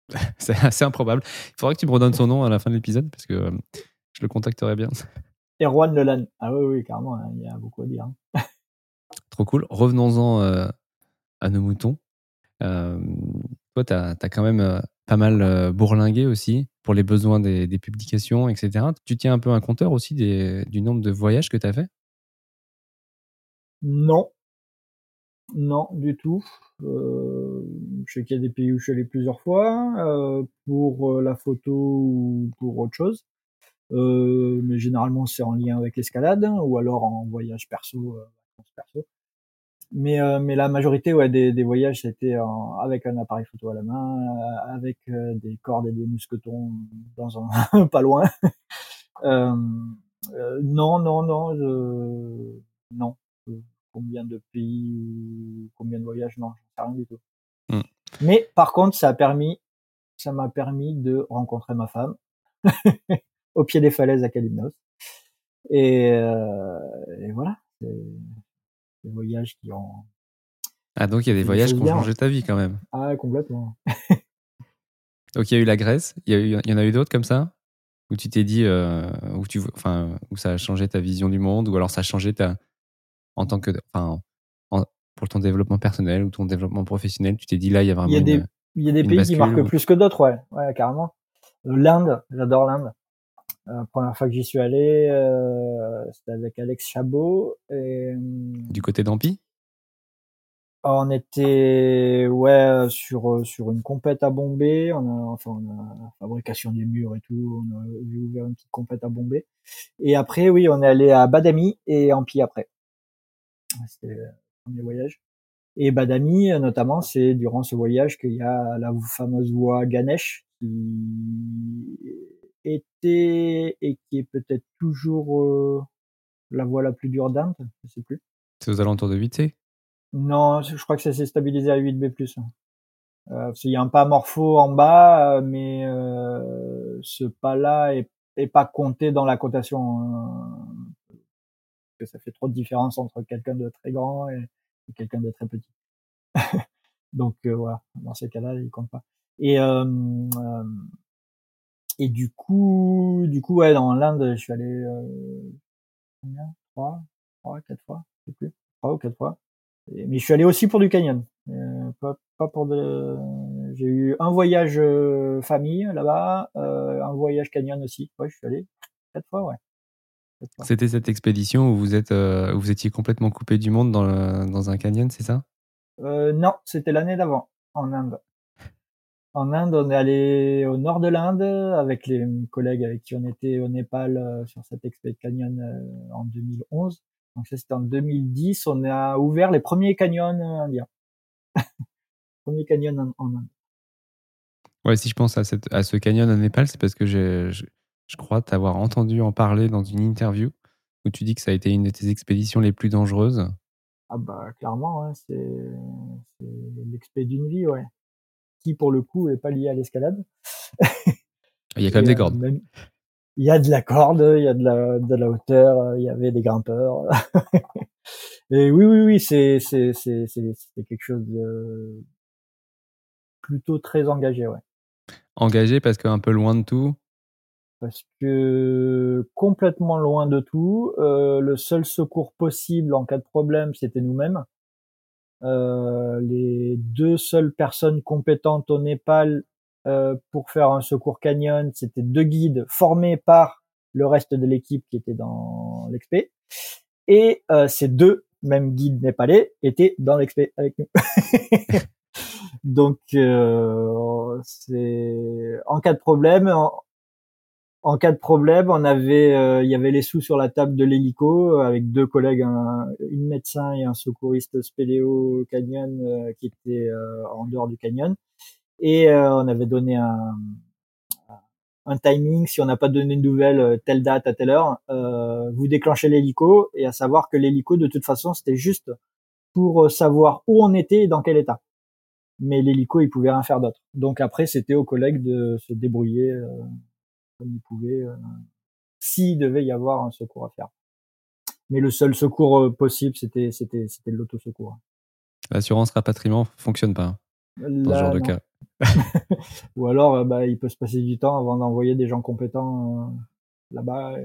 Speaker 1: C'est assez improbable. Il faudra que tu me redonnes son nom à la fin de l'épisode parce que euh, je le contacterai bien.
Speaker 2: Erwan Lelan. Ah oui, oui, carrément, hein, il y a beaucoup à dire. Hein.
Speaker 1: Trop cool. Revenons-en euh, à nos moutons. toi, tu as, quand même pas mal euh, bourlingué aussi pour les besoins des, publications, etc. Tu tiens un peu un compteur aussi du nombre de voyages que tu as fait?
Speaker 2: Non. Non, du tout. Euh, je sais qu'il y a des pays où je suis allé plusieurs fois, euh, pour la photo ou pour autre chose. mais généralement, c'est en lien avec l'escalade ou alors en voyage perso mais euh, mais la majorité ouais des, des voyages c'était avec un appareil photo à la main euh, avec euh, des cordes et des mousquetons dans un pas loin. Euh, non non non je non. Combien de pays combien de voyages non je sais rien du tout. Hmm. mais par contre ça a permis ça m'a permis de rencontrer ma femme au pied des falaises à Kalymnos et, et voilà des voyages qui ont.
Speaker 1: Ah, donc il y a des voyages qui ont changé ta vie quand même.
Speaker 2: Ah, complètement.
Speaker 1: donc il y a eu la Grèce, il y, a eu, il y en a eu d'autres comme ça Où tu t'es dit, euh, où, tu, enfin, où ça a changé ta vision du monde, ou alors ça a changé ta. En tant que. Enfin, pour ton développement personnel ou ton développement professionnel, tu t'es dit là, il y a vraiment.
Speaker 2: Il y a des, il y a des pays qui marquent plus que d'autres, ouais. ouais, carrément. L'Inde, j'adore l'Inde. La euh, première fois que j'y suis allé, euh, c'était avec Alex Chabot. Et,
Speaker 1: du côté d'Ampi
Speaker 2: On était ouais sur sur une compète à Bombay. On a enfin on a la fabrication des murs et tout. On a ouvert une petite compète à Bombay. Et après oui, on est allé à Badami et Ampi après. C'était le premier voyage. Et Badami notamment, c'est durant ce voyage qu'il y a la fameuse voie Ganesh qui était et qui est peut-être toujours euh, la voie la plus dure d'Inde, je sais plus.
Speaker 1: C'est aux alentours de 8C
Speaker 2: Non, je crois que ça s'est stabilisé à 8B+. Euh, il y a un pas morpho en bas, euh, mais euh, ce pas-là est, est, pas compté dans la cotation. Hein. que ça fait trop de différence entre quelqu'un de très grand et, quelqu'un de très petit. Donc euh, voilà, dans ces cas-là, il compte pas. Et euh, et du coup, du coup, ouais, dans l'Inde, je suis allé euh, combien? Trois, trois, quatre fois, je sais plus, trois ou quatre fois. mais je suis allé aussi pour du canyon, euh, pas, pas pour de. J'ai eu un voyage euh, famille là-bas, euh, un voyage canyon aussi. Ouais, je suis allé quatre fois, ouais.
Speaker 1: C'était cette expédition où vous êtes, euh, où vous étiez complètement coupé du monde dans, le, dans un canyon, c'est ça?
Speaker 2: Non, c'était l'année d'avant en Inde. En Inde, on est allé au nord de l'Inde avec les collègues avec qui on était au Népal euh, sur cette Exped Canyon euh, en 2011. Donc ça c'était en 2010. On a ouvert les premiers canyons indiens. premiers canyons en, Inde.
Speaker 1: Ouais, si je pense à, cette, à ce canyon au Népal, c'est parce que je, je crois t'avoir entendu en parler dans une interview où tu dis que ça a été une de tes expéditions les plus dangereuses.
Speaker 2: Ah bah clairement, hein, c'est l'expé d'une vie, ouais qui pour le coup est pas lié à l'escalade.
Speaker 1: il y a quand même des cordes.
Speaker 2: il y a de la corde, il y a de la, de la hauteur, il y avait des grimpeurs. Et oui, oui, oui, c'est, c'est, c'est, c'est, quelque chose de plutôt très engagé, ouais.
Speaker 1: Engagé parce qu'un peu loin de tout.
Speaker 2: Parce que complètement loin de tout, euh, le seul secours possible en cas de problème, c'était nous-mêmes. Euh, les deux seules personnes compétentes au Népal euh, pour faire un secours canyon, c'était deux guides formés par le reste de l'équipe qui était dans l'expé. Et euh, ces deux mêmes guides népalais étaient dans l'expé avec nous. Donc, euh, c'est en cas de problème, en cas de problème, on avait, euh, il y avait les sous sur la table de l'hélico euh, avec deux collègues, un, une médecin et un secouriste spéléo canyon euh, qui était en dehors du canyon. Et on avait donné un, un timing. Si on n'a pas donné une nouvelle telle date à telle heure, vous déclenchez l'hélico et à savoir que l'hélico de toute façon c'était juste pour savoir où on était et dans quel état. Mais l'hélico, il pouvait rien faire d'autre. Donc après, c'était aux collègues de se débrouiller comme pouvaient, s'il devait y avoir un secours à faire. Mais le seul secours possible, c'était c'était c'était l'autosecours.
Speaker 1: L'assurance rapatriement fonctionne pas hein, dans ce genre de cas.
Speaker 2: Ou alors, bah, il peut se passer du temps avant d'envoyer des gens compétents là-bas,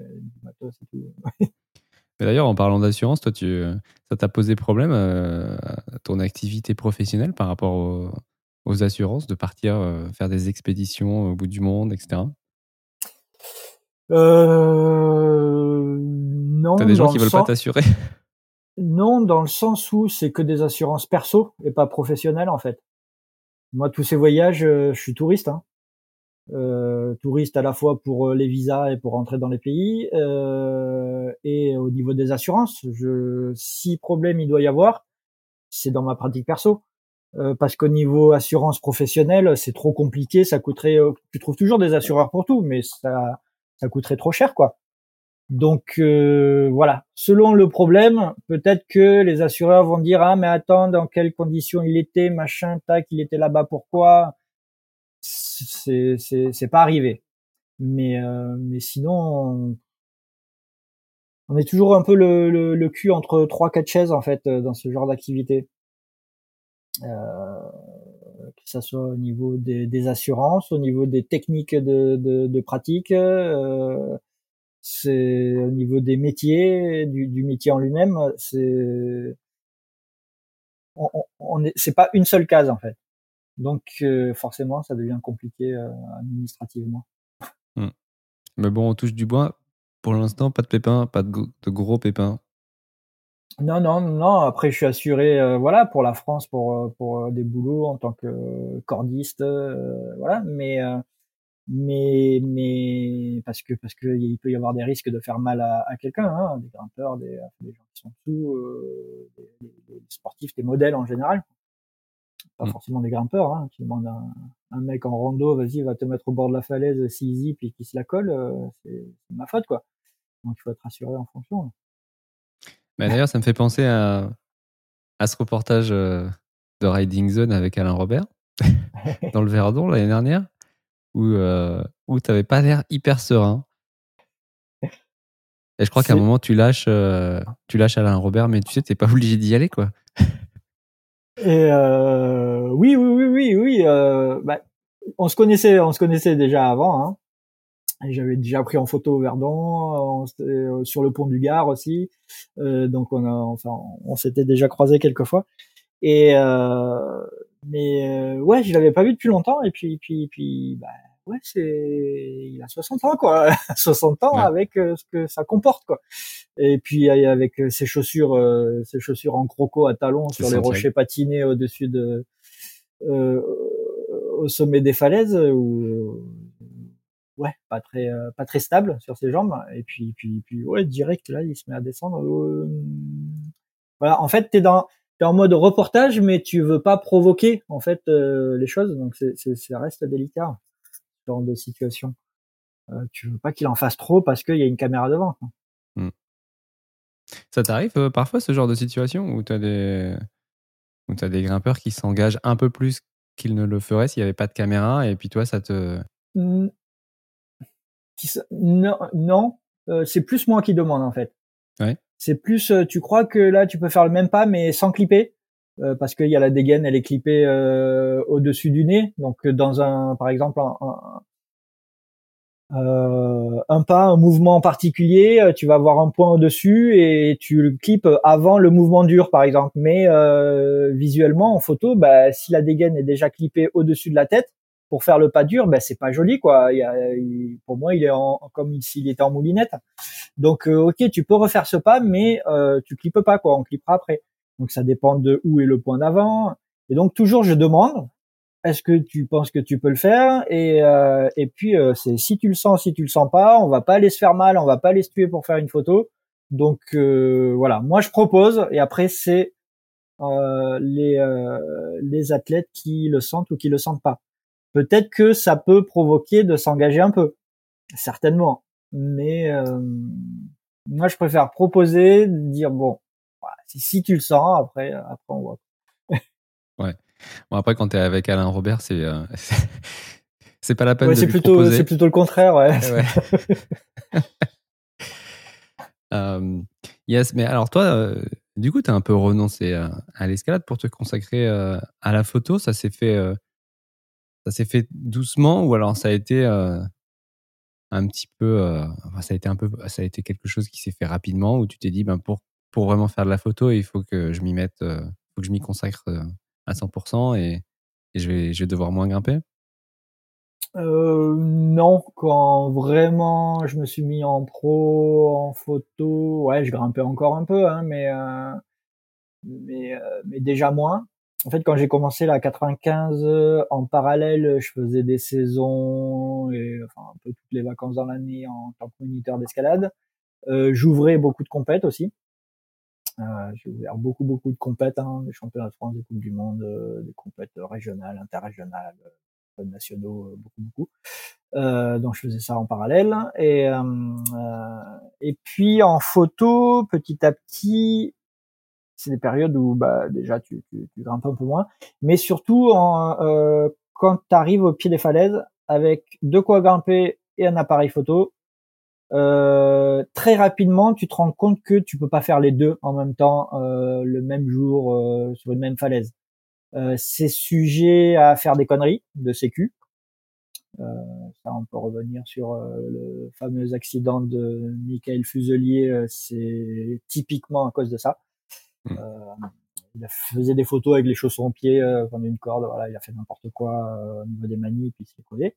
Speaker 1: tout. Mais d'ailleurs, en parlant d'assurance, toi, tu, ça t'a posé problème euh, à ton activité professionnelle par rapport aux, assurances, de partir euh, faire des expéditions au bout du monde, etc.
Speaker 2: Euh, non.
Speaker 1: T'as des gens qui veulent pas t'assurer
Speaker 2: Non, dans le sens où c'est que des assurances perso et pas professionnelles en fait. Moi, tous ces voyages, je suis touriste. Hein euh, touristes à la fois pour euh, les visas et pour rentrer dans les pays euh, et au niveau des assurances je si problème il doit y avoir c'est dans ma pratique perso euh, parce qu'au niveau assurance professionnelle c'est trop compliqué ça coûterait euh, tu trouves toujours des assureurs pour tout mais ça ça coûterait trop cher quoi donc euh, voilà selon le problème peut-être que les assureurs vont dire ah mais attends dans quelles conditions il était machin tac il était là-bas pourquoi? C'est c'est pas arrivé. Mais euh, mais sinon on, est toujours un peu le, le, le cul entre trois quatre chaises en fait dans ce genre d'activité. Euh, que ça soit au niveau des, assurances, au niveau des techniques de, de, de pratique, euh, c'est au niveau des métiers, du, métier en lui-même, c'est on, c'est pas une seule case en fait. Donc euh, forcément, ça devient compliqué euh, administrativement.
Speaker 1: Hmm. Mais bon, on touche du bois. Pour l'instant, pas de pépins, pas de, gros pépins.
Speaker 2: Non, non, non. Après, je suis assuré, euh, voilà, pour la France, pour pour des boulots en tant que cordiste, voilà. Mais mais mais parce que parce que il peut y avoir des risques de faire mal à, à quelqu'un, hein, des grimpeurs, des, des, gens qui sont dessous, des, des, sportifs, des modèles en général pas mm. forcément des grimpeurs, hein, qui demandent un, un, mec en rando, vas-y, va te mettre au bord de la falaise, si easy, puis qui se la colle, euh, c'est ma faute, quoi. Donc il faut être rassuré en fonction.
Speaker 1: Mais d'ailleurs, ça me fait penser à, à ce reportage euh, de Riding Zone avec Alain Robert, dans le Verdon l'année dernière, où, euh, où tu n'avais pas l'air hyper serein. Et je crois qu'à un moment, tu lâches, euh, tu lâches Alain Robert, mais tu sais, t'es pas obligé d'y aller, quoi.
Speaker 2: Et euh, oui, oui, oui, oui, oui. Bah, on se connaissait, on se connaissait déjà avant. Hein. J'avais déjà pris en photo au Verdon, euh, sur le pont du Gard aussi. Euh, donc on a, enfin, on s'était déjà croisé quelques fois. Et euh, mais ouais, je l'avais pas vu depuis longtemps. Et puis, puis, puis, bah, ouais, c'est, il a 60 ans, quoi. 60 ans avec euh, ce que ça comporte, quoi. Et puis avec euh, ses chaussures, euh, ses chaussures en croco à talons sur les rochers patinés au-dessus de, euh, au sommet des falaises, ou ouais, pas très, pas très stable sur ses jambes. Et puis, puis, puis, ouais, direct là, il se met à descendre. voilà, en fait, t'es dans, t'es en mode reportage, mais tu veux pas provoquer en fait les choses, donc c'est, ça reste délicat genre de situation. Euh, tu veux pas qu'il en fasse trop parce qu'il y a une caméra devant. Hmm.
Speaker 1: Ça t'arrive euh, parfois ce genre de situation où tu as des où as des grimpeurs qui s'engagent un peu plus qu'ils ne le feraient s'il n'y avait pas de caméra et puis toi ça te
Speaker 2: non, non euh, c'est plus moi qui demande en fait.
Speaker 1: Ouais.
Speaker 2: C'est plus tu crois que là tu peux faire le même pas mais sans clipper euh, parce qu'il y a la dégaine, elle est clippée euh, au-dessus du nez. Donc dans un, par exemple, un, euh, un pas, un mouvement particulier, tu vas avoir un point au-dessus et tu le clips avant le mouvement dur, par exemple. Mais visuellement, en photo, bah, si la dégaine est déjà clippée au-dessus de la tête, pour faire le pas dur, ben c'est pas joli quoi. Il y a, pour moi, il est en, comme s'il était en moulinette. Donc ok, tu peux refaire ce pas, mais euh, tu clippes pas quoi. On clippera après. Donc ça dépend de où est le point d'avant. Et donc toujours je demande est-ce que tu penses que tu peux le faire? Et euh, puis euh, c'est si tu le sens si tu le sens pas on va pas aller se faire mal on va pas aller se tuer pour faire une photo donc euh, voilà moi je propose et après c'est les les athlètes qui le sentent ou qui le sentent pas peut-être que ça peut provoquer de s'engager un peu certainement mais moi je préfère proposer dire bon si, tu le sens, après, après on voit.
Speaker 1: ouais. Bon, après, quand tu es avec Alain Robert, c'est c'est pas la peine de
Speaker 2: c'est plutôt, C'est plutôt le contraire, ouais.
Speaker 1: ouais. yes, mais alors toi, du coup, tu as un peu renoncé à, l'escalade pour te consacrer à la photo. Ça s'est fait, ça s'est fait doucement ou alors ça a été un petit peu, ça a été un peu, ça a été quelque chose qui s'est fait rapidement où tu t'es dit, ben pour pour vraiment faire de la photo, il faut que je m'y mette, faut que je m'y consacre à 100% et, et je vais, je vais devoir moins grimper?
Speaker 2: Euh, non, quand vraiment je me suis mis en pro, en photo, ouais, je grimpais encore un peu, hein, mais euh, mais euh, mais déjà moins. En fait, quand j'ai commencé la 95 en parallèle, je faisais des saisons et enfin un peu toutes les vacances dans l'année en tant que moniteur d'escalade. Euh, J'ouvrais beaucoup de compètes aussi. Euh, j'ai ouvert beaucoup beaucoup de compètes, hein, des championnats de France, des coupes du monde, des compètes régionales, interrégionales, nationaux, euh, beaucoup, beaucoup. Euh, donc je faisais ça en parallèle. Et, euh, et puis en photo, petit à petit, c'est des périodes où bah, déjà tu, tu, tu, grimpes un peu moins, mais surtout euh, quand tu arrives au pied des falaises avec de quoi grimper et un appareil photo, euh, très rapidement tu te rends compte que tu peux pas faire les deux en même temps euh, le même jour sur une même falaise. Euh, c'est sujet à faire des conneries de sécu. Euh, ça, on peut revenir sur euh, le fameux accident de Michael Fuselier. c'est typiquement à cause de ça. Mmh. il faisait des photos avec les chaussons aux pieds euh, comme une corde. Voilà, il a fait n'importe quoi au niveau des manies, puis il s'est collé.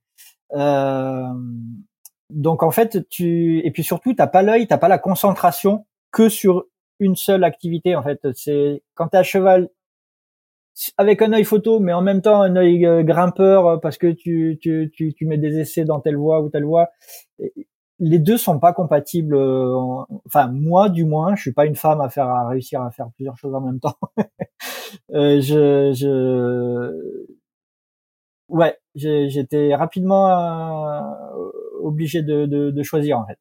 Speaker 2: donc en fait, tu et puis surtout, t'as pas l'œil, t'as pas la concentration que sur une seule activité. En fait, c'est quand t'es à cheval avec un œil photo, mais en même temps un œil euh, grimpeur euh, parce que tu, tu, tu, tu, mets des essais dans telle voie ou telle voie. Les deux sont pas compatibles. Euh, enfin, moi, du moins, je suis pas une femme à faire à réussir à faire plusieurs choses en même temps. je, je, ouais, j'étais rapidement obligé de, de, de, choisir en fait.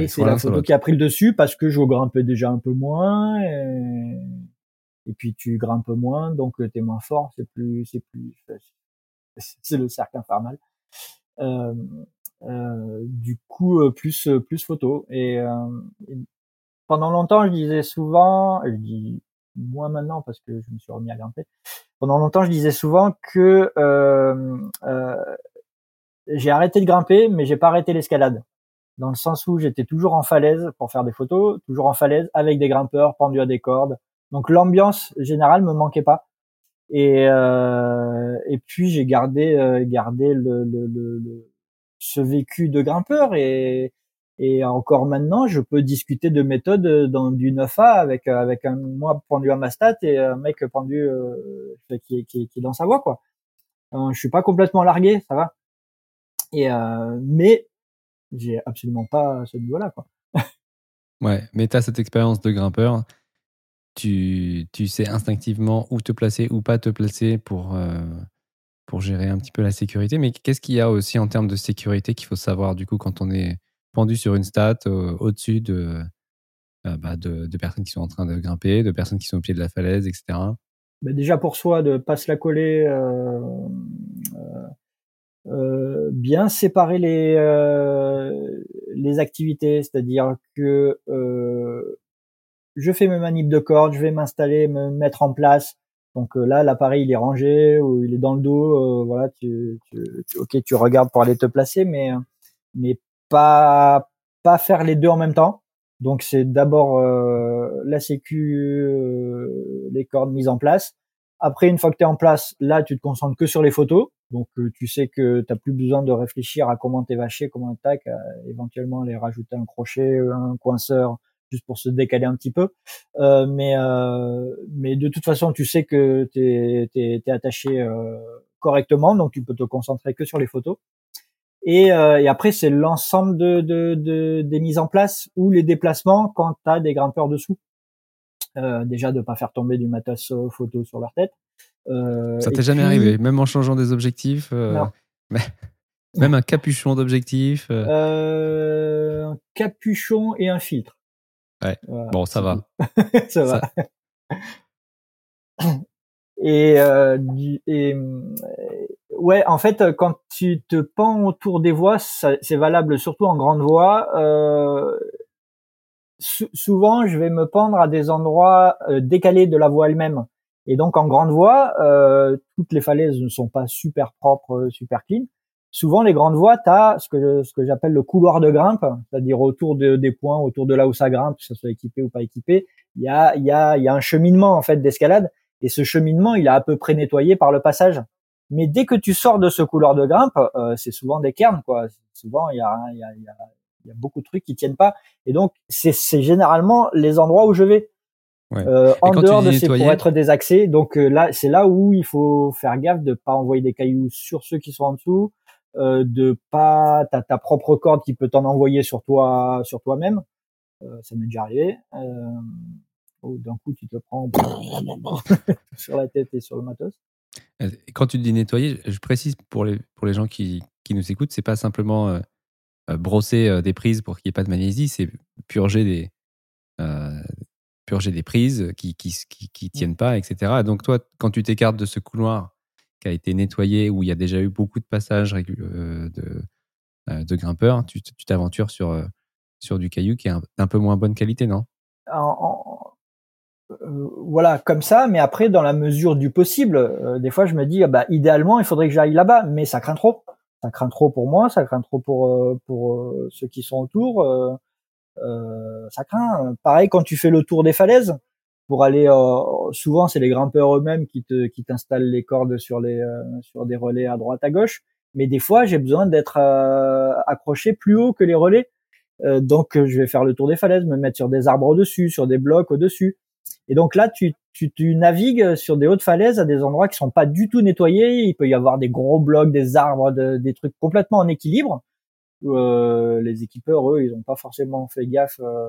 Speaker 2: et c'est la photo qui a pris le dessus parce que je grimpais déjà un peu moins. Et et puis tu grimpes moins, donc euh, tu es moins fort, c'est plus, c'est plus, c'est le cercle infernal. Euh, euh, du coup, euh, plus plus photo. Et, pendant longtemps, je disais souvent, je dis moins maintenant parce que je me suis remis à grimper. Pendant longtemps, je disais souvent que j'ai arrêté de grimper, mais j'ai pas arrêté l'escalade dans le sens où j'étais toujours en falaise pour faire des photos, toujours en falaise avec des grimpeurs pendus à des cordes, donc l'ambiance générale me manquait pas. Et euh, et puis j'ai gardé euh, gardé le, le, le, ce vécu de grimpeur et et encore maintenant je peux discuter de méthodes dans du 9A avec avec un moi pendu à ma stat et un mec pendu euh, qui, qui, est dans sa voie quoi. Euh, je suis pas complètement largué, ça va. Et euh, mais j'ai absolument pas ce niveau-là quoi.
Speaker 1: ouais, mais tu as cette expérience de grimpeur tu, tu sais instinctivement où te placer, ou pas te placer pour, euh, gérer un petit peu la sécurité. Mais qu'est-ce qu'il y a aussi en termes de sécurité qu'il faut savoir du coup quand on est pendu sur une stat au-dessus de, euh, bah, de, de, personnes qui sont en train de grimper, de personnes qui sont au pied de la falaise, etc.
Speaker 2: Bah déjà pour soi, de pas se la coller, euh, euh, bien séparer les, les activités, c'est-à-dire que je fais mes manips de corde, je vais m'installer, me mettre en place. Donc euh, là, l'appareil il est rangé ou il est dans le dos. Euh, voilà, tu, tu, ok, tu regardes pour aller te placer, mais mais pas pas faire les deux en même temps. Donc c'est d'abord euh, la sécu, les cordes mises en place. Après, une fois que tu es en place, là, tu te concentres que sur les photos. Donc, tu sais que tu plus besoin de réfléchir à comment t'es vaché, comment tac, éventuellement aller rajouter un crochet, un coinceur, juste pour se décaler un petit peu. Euh, mais euh, mais de toute façon, tu sais que tu es, attaché euh, correctement, donc tu peux te concentrer que sur les photos. Et, et après, c'est l'ensemble de, de, des mises en place ou les déplacements quand tu as des grimpeurs dessous. déjà de pas faire tomber du matos photo sur leur tête.
Speaker 1: Ça t'est jamais arrivé, même en changeant des objectifs Même un capuchon d'objectif
Speaker 2: Un capuchon et un filtre.
Speaker 1: Ouais. bon, ça va.
Speaker 2: ça, va. et, euh, et ouais, en fait, quand tu te pends autour des voies, c'est valable surtout en grande voie. Euh, souvent, je vais me pendre à des endroits euh, décalés de la voie elle-même. Et donc, en grande voie, euh, toutes les falaises ne sont pas super propres, euh, super clean. Souvent, les grandes voies, tu as ce que, ce que j'appelle le couloir de grimpe, c'est-à-dire autour de, des points, autour de là où ça grimpe, que ce soit équipé ou pas équipé. Il y a, il y a, y a un cheminement en fait d'escalade, et ce cheminement, il est à peu près nettoyé par le passage. Mais dès que tu sors de ce couloir de grimpe, euh, c'est souvent des cairns, quoi. Souvent, il y a, y a, y a y a beaucoup de trucs qui tiennent pas. Et donc, c'est généralement les endroits où je vais. Euh, en dehors de ces pour être désaxé. Donc euh, là, c'est là où il faut faire gaffe de pas envoyer des cailloux sur ceux qui sont en dessous, euh, de pas t'as ta propre corde qui peut t'en envoyer sur toi, sur toi-même. Euh, ça m'est déjà arrivé. Euh, d'un coup, tu te prends sur la tête et sur le matos.
Speaker 1: Quand tu dis nettoyer, je précise pour les pour les gens qui qui nous écoutent, c'est pas simplement euh, brosser euh, des prises pour qu'il n'y ait pas de magnésie, c'est purger des, euh, purger des prises qui qui, qui, mmh. tiennent pas, etc. Donc toi, quand tu t'écartes de ce couloir a été nettoyé, où il y a déjà eu beaucoup de passages de, de grimpeurs, tu t'aventures sur, sur du caillou qui est un, peu moins bonne qualité, non?
Speaker 2: Voilà, comme ça, mais après, dans la mesure du possible, des fois, je me dis, ah bah, idéalement, il faudrait que j'aille là-bas, mais ça craint trop ça craint trop pour moi, ça craint trop pour euh, pour euh, ceux qui sont autour. Euh, ça craint. Pareil quand tu fais le tour des falaises pour aller souvent c'est les grimpeurs eux-mêmes qui te qui t'installent les cordes sur les sur des relais à droite à gauche mais des fois j'ai besoin d'être accroché plus haut que les relais donc je vais faire le tour des falaises me mettre sur des arbres au-dessus sur des blocs au-dessus et donc là tu tu, tu, navigues sur des hautes falaises à des endroits qui sont pas du tout nettoyés. Il peut y avoir des gros blocs, des arbres, des trucs complètement en équilibre. Euh, les équipeurs, eux, ils ont pas forcément fait gaffe euh,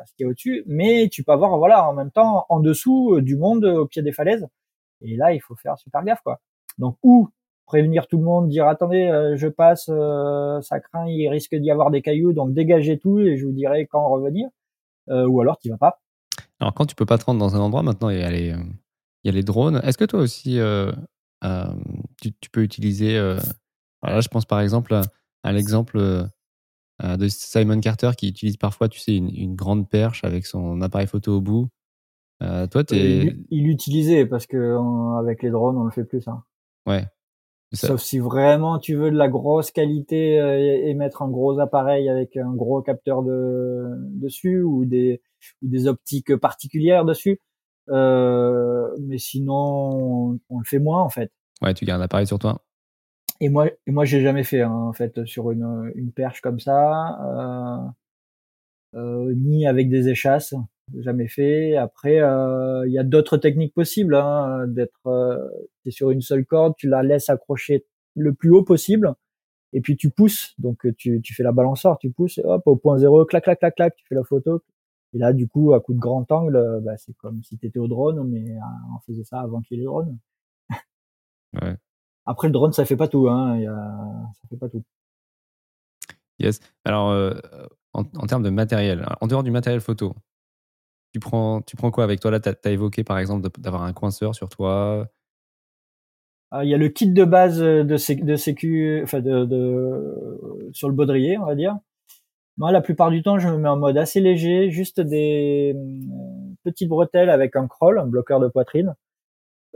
Speaker 2: à ce qu'il y a au-dessus. Mais tu peux avoir, voilà, en même temps, en dessous euh, du monde, au pied des falaises. Et là, il faut faire super gaffe, quoi. Donc, ou prévenir tout le monde, dire attendez, je passe, ça craint, il risque d'y avoir des cailloux, donc dégagez tout et je vous dirai quand revenir. ou alors, tu vas pas
Speaker 1: alors, quand tu peux pas te rendre dans un endroit, maintenant, il y a les, il y a les drones. Est-ce que toi aussi, euh, tu, peux utiliser. là, je pense par exemple à, l'exemple de Simon Carter qui utilise parfois, tu sais, une, grande perche avec son appareil photo au bout. toi,
Speaker 2: es... Il l'utilisait parce que avec les drones, on le fait plus, ça.
Speaker 1: Ouais.
Speaker 2: Sauf si vraiment tu veux de la grosse qualité et, mettre un gros appareil avec un gros capteur de, dessus ou des, ou des optiques particulières dessus. Euh, mais sinon, on, le fait moins en fait.
Speaker 1: Ouais, tu gardes l'appareil sur toi.
Speaker 2: Et moi, et moi, j'ai jamais fait hein, en fait sur une, une perche comme ça, euh, euh, ni avec des échasses, jamais fait. Après, euh, il y a d'autres techniques possibles. Hein, D'être, euh, sur une seule corde, tu la laisses accrocher le plus haut possible, et puis tu pousses. Donc tu, tu fais la balançoire, tu pousses, et hop, au point zéro, clac, clac, clac, clac, tu fais la photo, et là, du coup, à coup de grand angle, bah, c'est comme si tu étais au drone, mais on faisait ça avant qu'il y ait le drone.
Speaker 1: Ouais.
Speaker 2: Après, le drone, ça fait pas tout. Hein. Y a... Ça fait pas tout.
Speaker 1: Yes. Alors, euh, en, termes de matériel, en dehors du matériel photo, tu prends, tu prends quoi avec toi? Là, tu as, évoqué par exemple d'avoir un coinceur sur toi.
Speaker 2: Ah, il y a le kit de base de, sé de sécu, enfin de, de, sur le baudrier, on va dire. Moi, la plupart du temps, je me mets en mode assez léger, juste des euh, petites bretelles avec un crawl, un bloqueur de poitrine, euh, euh,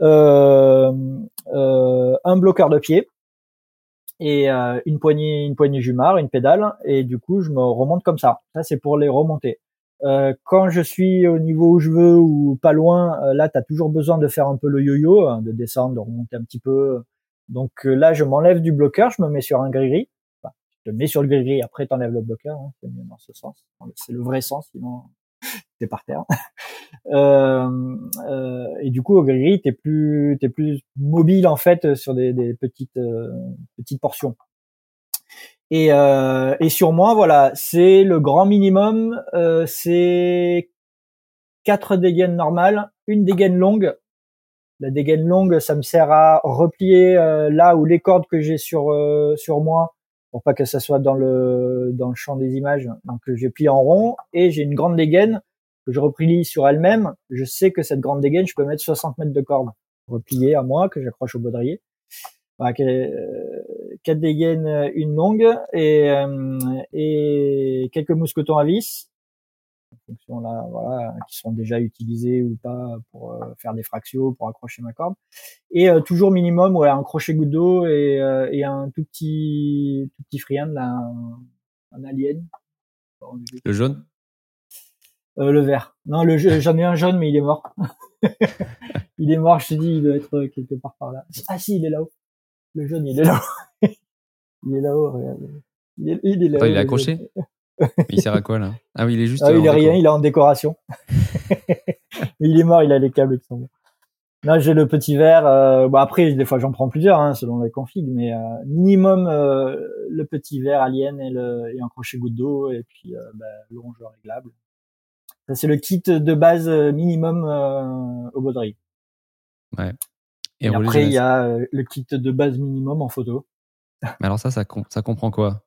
Speaker 2: un bloqueur de pied et une poignée, une poignée jumard, une pédale, et du coup, je me remonte comme ça. Ça, c'est pour les remonter. quand je suis au niveau où je veux ou pas loin, là, tu as toujours besoin de faire un peu le yo-yo, hein, de descendre, de remonter un petit peu. Donc là, je m'enlève du bloqueur, je me mets sur un gris-gris te mets sur le gris-gris, après t'enlèves le bloqueur, hein, c'est mieux dans ce sens. C'est le vrai sens, sinon par terre. euh, euh, et du coup, au gris-gris, t'es plus, t'es plus mobile en fait sur des, des petites, euh, petites portions. Et, euh, et sur moi, voilà, c'est le grand minimum, euh, c'est quatre dégaines normales, une dégaine longue. La dégaine longue, ça me sert à replier là où les cordes que j'ai sur sur moi pour pas que ça soit dans le dans le champ des images. Donc j'ai plié en rond et j'ai une grande dégaine que je replie sur elle-même. Je sais que cette grande dégaine, je peux mettre 60 mètres de corde repliée à moi que j'accroche au baudrier. Voilà, quatre dégaines, une longue et et quelques mousquetons à vis fonction là, voilà, qui sont déjà utilisés ou pas pour euh, faire des fractions, pour accrocher ma corde. Et euh, toujours minimum, ouais, un crochet goutte d'eau et, euh, et, un tout petit, tout petit friand, là, un, alien.
Speaker 1: Le jaune?
Speaker 2: Le vert. Non, le j'en ai un jaune, mais il est mort. il est mort, je te dis, il doit être quelque part par là. Ah si, il est là-haut. Le jaune, il est là-haut. il est là-haut, regarde.
Speaker 1: Il est, il est là-haut. il est accroché il sert à quoi là? Ah oui, il est juste.
Speaker 2: Ah, il est rien, il est en décoration. il est mort, il a les câbles qui sont Là, j'ai le petit verre. Euh, bon, après, des fois, j'en prends plusieurs, hein, selon les configs, mais euh, minimum euh, le petit verre alien et, le, et un crochet goutte d'eau, et puis euh, bah, le rongeur réglable. Ça, c'est le kit de base minimum au Baudry.
Speaker 1: Ouais.
Speaker 2: Et, et après, il y a le kit de base minimum en photo.
Speaker 1: Mais alors ça, ça, ça comprend quoi?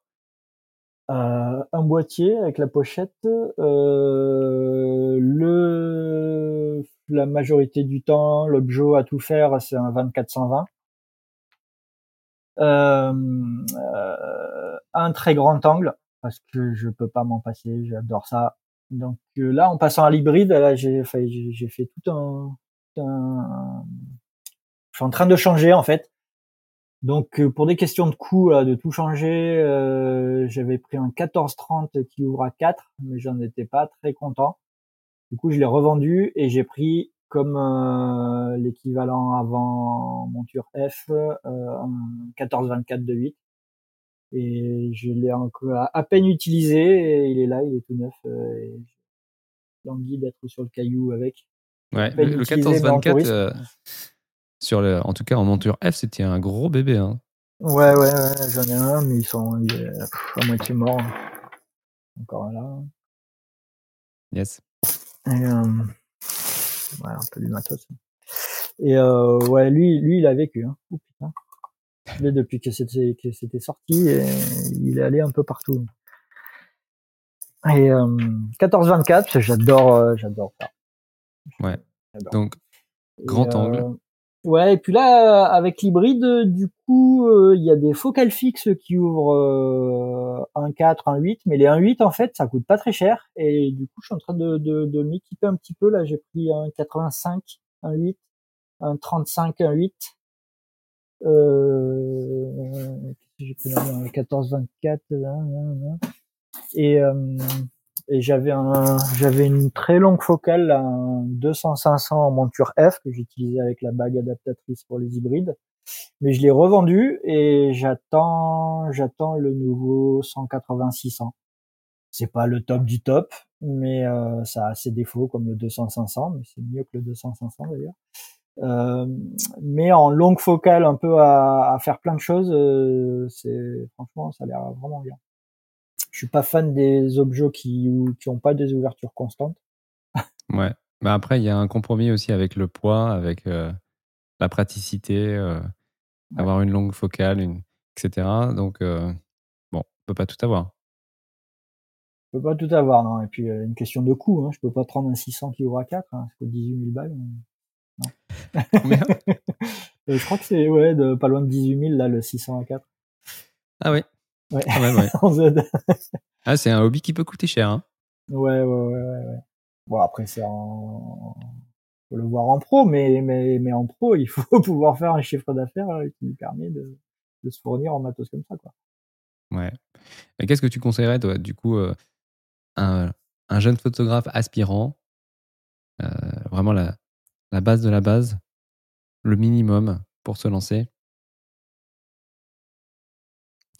Speaker 2: Euh, un boîtier avec la pochette, euh, le la majorité du temps, l'objet à tout faire, c'est un 2420. Euh, euh, un très grand angle parce que je peux pas m'en passer, j'adore ça. Donc euh, là, en passant à l'hybride, là j'ai fait, j'ai fait tout un, un, je suis en train de changer en fait. Donc euh, pour des questions de coût, de tout changer, euh, j'avais pris un 1430 qui ouvre à 4, mais j'en étais pas très content. Du coup, je l'ai revendu et j'ai pris comme euh, l'équivalent avant monture F un 1424 de 8. Et je l'ai encore à peine utilisé et il est là, il est tout neuf. et j'ai envie d'être sur le caillou avec.
Speaker 1: Ouais, le, le 1424 sur le, en tout cas, en monture F, c'était un gros bébé. Hein.
Speaker 2: Ouais, ouais, ouais j'en ai un, mais ils sont à moitié morts. Encore un là.
Speaker 1: Yes.
Speaker 2: Et, euh, ouais, un peu du matos. Et euh, ouais, lui, lui, il a vécu. Hein. Oh, putain. Depuis que c'était, que c'était sorti, et il est allé un peu partout. Et euh, 14-24, j'adore, euh, j'adore ça.
Speaker 1: Ouais. Donc, grand angle. Euh,
Speaker 2: Ouais, et puis là, avec l'hybride, du coup, euh, il y a des focales fixes qui ouvrent euh, un 4, un 8, mais les 1.8, en fait, ça coûte pas très cher. Et du coup, je suis en train de, de, de m'équiper un petit peu. Là, j'ai pris un 85, un 8, un 35, un 8. Euh, j'ai pris un 14, 24, et euh, et j'avais un j'avais une très longue focale un 200 500 en monture F que j'utilisais avec la bague adaptatrice pour les hybrides. Mais je l'ai revendu et j'attends j'attends le nouveau 180 600 c'est pas le top du top mais euh, ça a ses défauts comme le 200 500 mais c'est mieux que le 200 500 d'ailleurs euh, mais en longue focale un peu à, à faire plein de choses euh, c'est franchement ça a l'air vraiment bien je suis pas fan des objets qui qui ont pas des ouvertures constantes.
Speaker 1: ouais. Mais après, il y a un compromis aussi avec le poids, avec euh, la praticité, avoir une longue focale, une, etc. Donc, bon, on peut pas tout avoir.
Speaker 2: Je peux pas tout avoir, non. Et puis, une question de coût. Hein. Je peux pas prendre un 600 qui ouvre à 4. Hein. Ça coûte 18 000 balles. Combien? Je crois que c'est ouais, de, pas loin de 18 000, là, le 600 à 4.
Speaker 1: Ah oui.
Speaker 2: Ouais.
Speaker 1: ah, c'est un hobby qui peut coûter cher. Hein.
Speaker 2: Ouais, ouais, ouais, ouais, Bon, après, c'est en... faut le voir en pro, mais, mais, mais en pro, il faut pouvoir faire un chiffre d'affaires euh, qui lui permet de, de, se fournir en matos comme ça, quoi.
Speaker 1: Ouais. Qu'est-ce que tu conseillerais, toi, du coup, euh, un, un, jeune photographe aspirant, euh, vraiment la, la base de la base, le minimum pour se lancer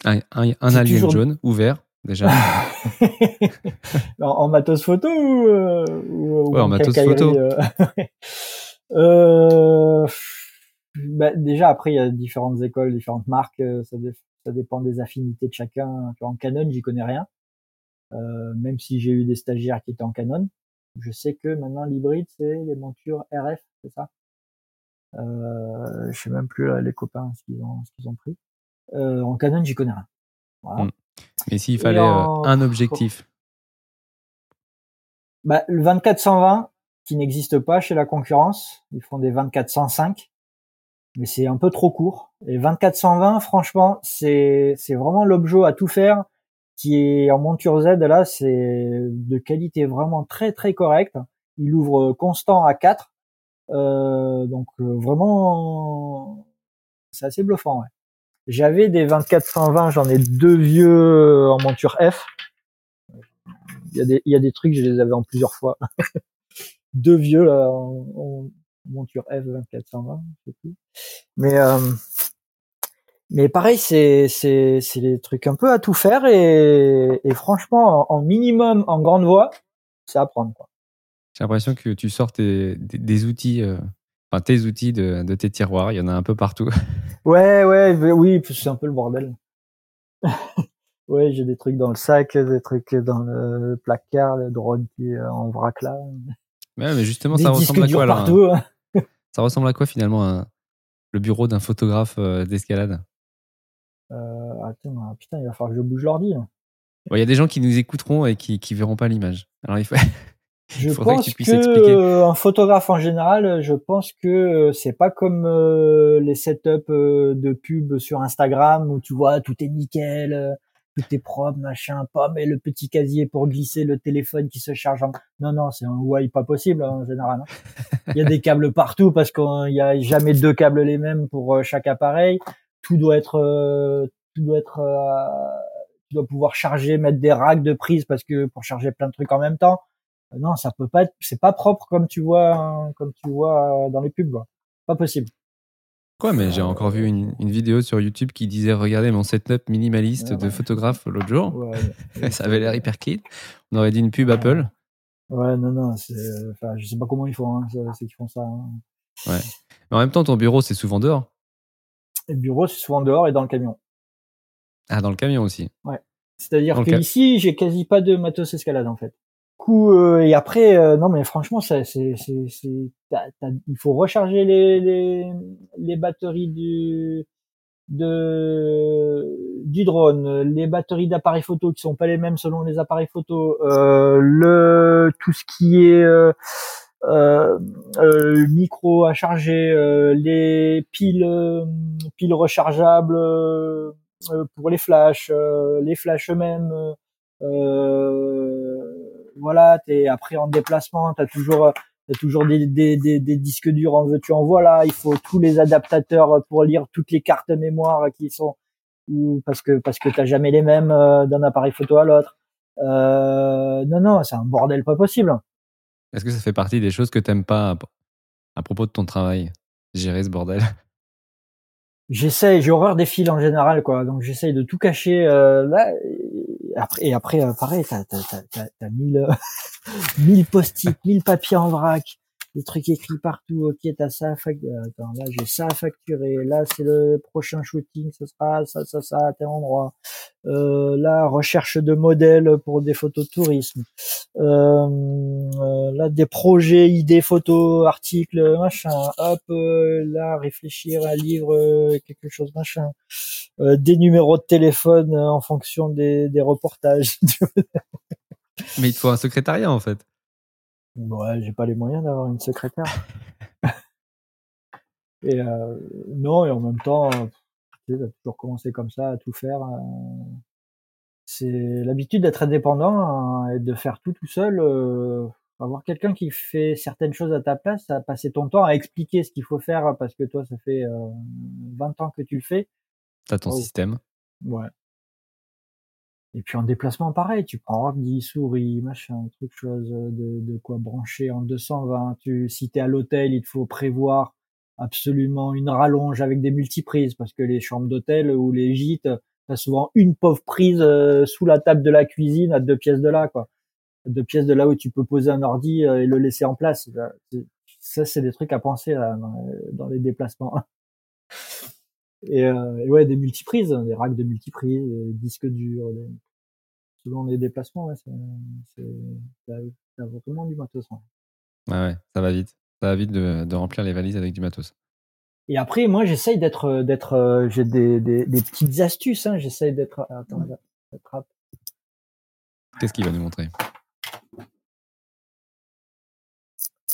Speaker 1: un, un, alien jaune ouvert, déjà.
Speaker 2: en, matos photo ou, euh,
Speaker 1: ouais, en matos photo
Speaker 2: euh, euh, bah, Déjà, après, il y a différentes écoles, différentes marques. Euh, ça, ça dépend des affinités de chacun. En Canon, j'y connais rien. Euh, même si j'ai eu des stagiaires qui étaient en Canon. Je sais que maintenant, l'hybride, c'est les montures RF, c'est ça? Euh, Je sais même plus les copains ce qu'ils ont, ce qu'ils ont pris. Euh, en Canon, j'y connais rien. Voilà.
Speaker 1: Mm. Mais s'il fallait euh, un objectif
Speaker 2: bah, Le 24-120, qui n'existe pas chez la concurrence. Ils font des 24-105, mais c'est un peu trop court. Et 24-120, franchement, c'est vraiment l'objet à tout faire qui est en monture Z. Là, c'est de qualité vraiment très très correcte. Il ouvre constant à 4. Euh, donc euh, vraiment, c'est assez bluffant. Ouais. J'avais des 24-120, j'en ai deux vieux en monture F. Il y, a des, il y a des trucs, je les avais en plusieurs fois. deux vieux là, en, monture F 2420, je sais plus. Mais euh, mais pareil, c'est c'est c'est des trucs un peu à tout faire et, et franchement, en, minimum en grande voie, c'est à prendre.
Speaker 1: J'ai l'impression que tu sors des, des, outils, euh, enfin tes outils de, de tes tiroirs. Il y en a un peu partout.
Speaker 2: Ouais, ouais, oui, c'est un peu le bordel. ouais, j'ai des trucs dans le sac, des trucs dans le placard, le drone qui est en vrac là.
Speaker 1: Ouais, mais justement, ça ressemble à quoi là hein? Ça ressemble à quoi finalement le bureau d'un photographe euh, d'escalade?
Speaker 2: euh, Attends, ah, putain, il va falloir que je bouge l'ordi.
Speaker 1: Il y a des gens qui nous écouteront et qui, qui verront pas l'image. Alors il faut.
Speaker 2: Je pense que, euh, un photographe en général, je pense que euh, c'est pas comme les setups de pub sur Instagram où tu vois tout est nickel, tout est propre, machin, pas, mais le petit casier pour glisser le téléphone qui se charge en... Non, non, c'est un Huawei pas possible hein, en général. Hein. Il y a des câbles partout parce qu'il y a jamais deux câbles les mêmes pour euh, chaque appareil. Tout doit être, euh, tout doit être, euh, tu dois pouvoir charger, mettre des racks de prise parce que pour charger plein de trucs en même temps. Non, ça peut pas être, c'est pas propre comme tu vois, hein, comme tu vois dans les pubs. Quoi. Pas possible.
Speaker 1: Quoi, mais j'ai encore vu une, vidéo sur YouTube qui disait Regardez mon setup minimaliste de photographe l'autre jour. ça avait l'air hyper clean. On aurait dit une pub Apple.
Speaker 2: Ouais, non, non. Enfin, je sais pas comment ils font. Hein, c'est qu'ils font ça. Hein.
Speaker 1: Ouais. Mais en même temps, ton bureau, c'est souvent dehors.
Speaker 2: Le bureau, c'est souvent dehors et dans le camion.
Speaker 1: Ah, dans le camion aussi.
Speaker 2: Ouais. C'est-à-dire que ici, j'ai quasi pas de matos escalade en fait. Euh, et après euh, non mais franchement c'est c'est c'est il faut recharger les les les batteries du de du drone, les batteries d'appareils photo qui sont pas les mêmes selon les appareils photo, euh, le tout ce qui est euh, euh, micro à charger, les piles piles rechargeables pour les flashs, les flashs eux-mêmes. Euh, voilà, t'es après en déplacement, t'as toujours t'as toujours des, des, des, disques durs en veux-tu en voilà, il faut tous les adaptateurs pour lire toutes les cartes mémoire qui sont parce que parce que t'as jamais les mêmes euh, d'un appareil photo à l'autre. Euh, non non, c'est un bordel pas possible.
Speaker 1: Est-ce que ça fait partie des choses que t'aimes pas à propos de ton travail, gérer ce bordel
Speaker 2: J'essaye, j'ai horreur des fils en général, quoi. Donc j'essaye de tout cacher. Euh, là, et après, euh, pareil, t'as, t'as mille, mille post-it, mille papiers en vrac, des trucs écrits partout. Ok, t'as ça à facturer. Attends, là, j'ai ça à facturer. Là, c'est le prochain shooting. Ce sera ça, ça, ça à tel endroit. Euh, là, recherche de modèles pour des photos de tourisme. Euh, euh, là, des projets, idées, photos, articles, machin. Hop, euh, là, réfléchir à livre, quelque chose, machin. des numéros de téléphone en fonction des, des reportages.
Speaker 1: Mais il te faut un secrétariat, en fait.
Speaker 2: Ouais, j'ai pas les moyens d'avoir une secrétaire. et euh, non, et en même temps, tu sais, toujours commencé comme ça à tout faire. Euh, c'est l'habitude d'être indépendant hein, et de faire tout tout seul. Euh, avoir quelqu'un qui fait certaines choses à ta place, à passer ton temps à expliquer ce qu'il faut faire parce que toi, ça fait 20 ans que tu le fais.
Speaker 1: T'as ton système.
Speaker 2: Ouais. Et puis en déplacement, pareil, tu prends ordi, souris, machin, truc chose, de, de quoi brancher en 220. Tu, si t'es à l'hôtel, il faut prévoir absolument une rallonge avec des multiprises parce que les chambres d'hôtel ou les gîtes, t'as souvent une pauvre prise euh, sous la table de la cuisine à deux pièces de là, quoi. Deux pièces de là où tu peux poser un ordi euh, et le laisser en place. Ça, c'est des trucs à penser là, dans, les déplacements. Et, euh, ouais, des multiprises, des racks de multiprises, des disques durs, selon les déplacements, ouais, c'est vraiment du matos.
Speaker 1: Ouais. ouais, ça va vite. Ça va vite de, de remplir les valises avec du matos.
Speaker 2: Et après, moi, j'essaye d'être, d'être, j'ai des, des, des, petites astuces. Hein, j'essaye d'être. Attends,
Speaker 1: Qu'est-ce qu'il va nous montrer?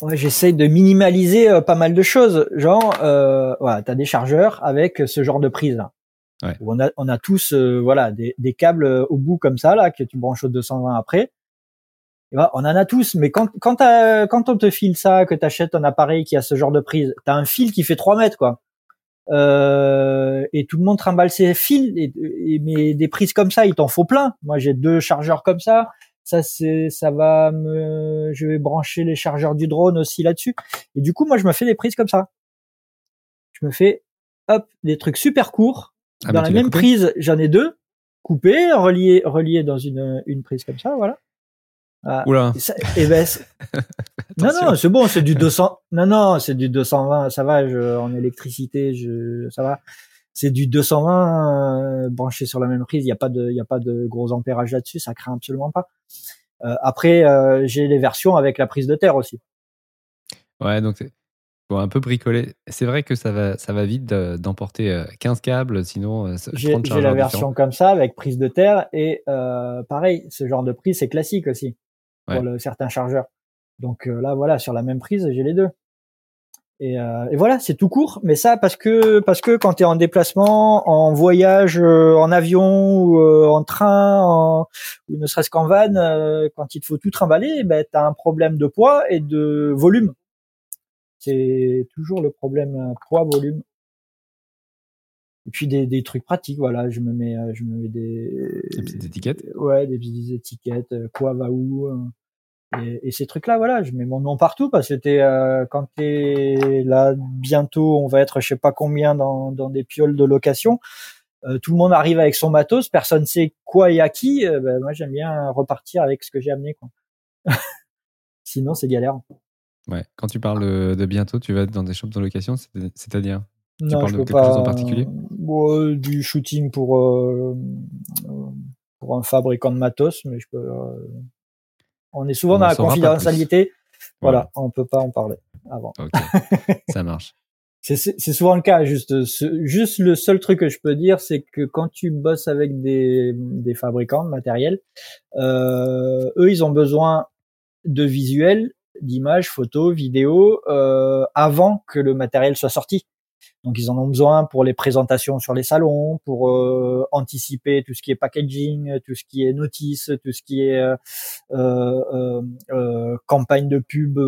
Speaker 2: Ouais, j'essaye de minimaliser euh, pas mal de choses. Genre, euh, voilà, t'as des chargeurs avec ce genre de prise. Là. On a, on a tous, euh, voilà, des, des, câbles euh, au bout comme ça là que tu branches au 220 après. Et ben, on en a tous, mais quand quand, quand on te file ça, que t'achètes un appareil qui a ce genre de prise, t'as un fil qui fait 3 mètres quoi. Euh, et tout le monde trimballe ses fils, et, et, mais des prises comme ça, il t'en faut plein. Moi, j'ai deux chargeurs comme ça. Ça, c'est, ça va me, je vais brancher les chargeurs du drone aussi là-dessus. Et du coup, moi, je me fais des prises comme ça. Je me fais, hop, des trucs super courts. Ah, dans la même prise, j'en ai deux, coupés, reliés, reliés dans une, une prise comme ça, voilà.
Speaker 1: Ah, Oula.
Speaker 2: et ben, non, non, c'est bon, c'est du 200. Non, non, c'est du 220. Ça va, je, en électricité, je, ça va. C'est du 220 euh, branché sur la même prise. Il n'y a pas de, il y a pas de gros ampérage là-dessus. Ça craint absolument pas. Euh, après, euh, j'ai les versions avec la prise de terre aussi.
Speaker 1: Ouais, donc un peu bricoler. C'est vrai que ça va, ça va vite d'emporter 15 câbles, sinon.
Speaker 2: J'ai la version comme ça avec prise de terre et pareil, ce genre de prise c'est classique aussi pour le, certains chargeurs. Donc là, voilà, sur la même prise, j'ai les deux. Et, euh, et, voilà, c'est tout court, mais ça parce que parce que quand tu es en déplacement, en voyage, euh, en avion ou euh, en train, en, ou ne serait-ce qu'en van, euh, quand il te faut tout trimballer, ben tu as un problème de poids et de volume. C'est toujours le problème poids volume. Et puis des, des trucs pratiques, voilà, je me mets je me mets des,
Speaker 1: des petites étiquettes.
Speaker 2: Ouais, des petites étiquettes, quoi va où. Et, et, ces trucs-là, voilà, je mets mon nom partout parce que t'es, euh, quand t'es là bientôt, on va être je sais pas combien dans, dans des pioles de location. Euh, tout le monde arrive avec son matos, personne sait quoi et à qui. Euh, ben, moi, j'aime bien repartir avec ce que j'ai amené. Quoi. Sinon, c'est galère.
Speaker 1: Ouais. Quand tu parles de bientôt, tu vas dans des shops de location, c'est-à-dire?
Speaker 2: Tu parles de quelque chose en particulier? Du shooting pour euh, pour un fabricant de matos, mais je peux on est souvent dans la confidentialité. Voilà, on peut pas en parler avant.
Speaker 1: ça marche.
Speaker 2: c'est souvent le cas. Juste, juste le seul truc que je peux dire, c'est que quand tu bosses avec des, des fabricants de matériel, euh, eux, ils ont besoin de visuels, d'images, photos, vidéos, euh, avant que le matériel soit sorti. Donc ils en ont besoin pour les présentations sur les salons, pour euh, anticiper tout ce qui est packaging, tout ce qui est notice, tout ce qui est euh, euh, euh campagne de pub,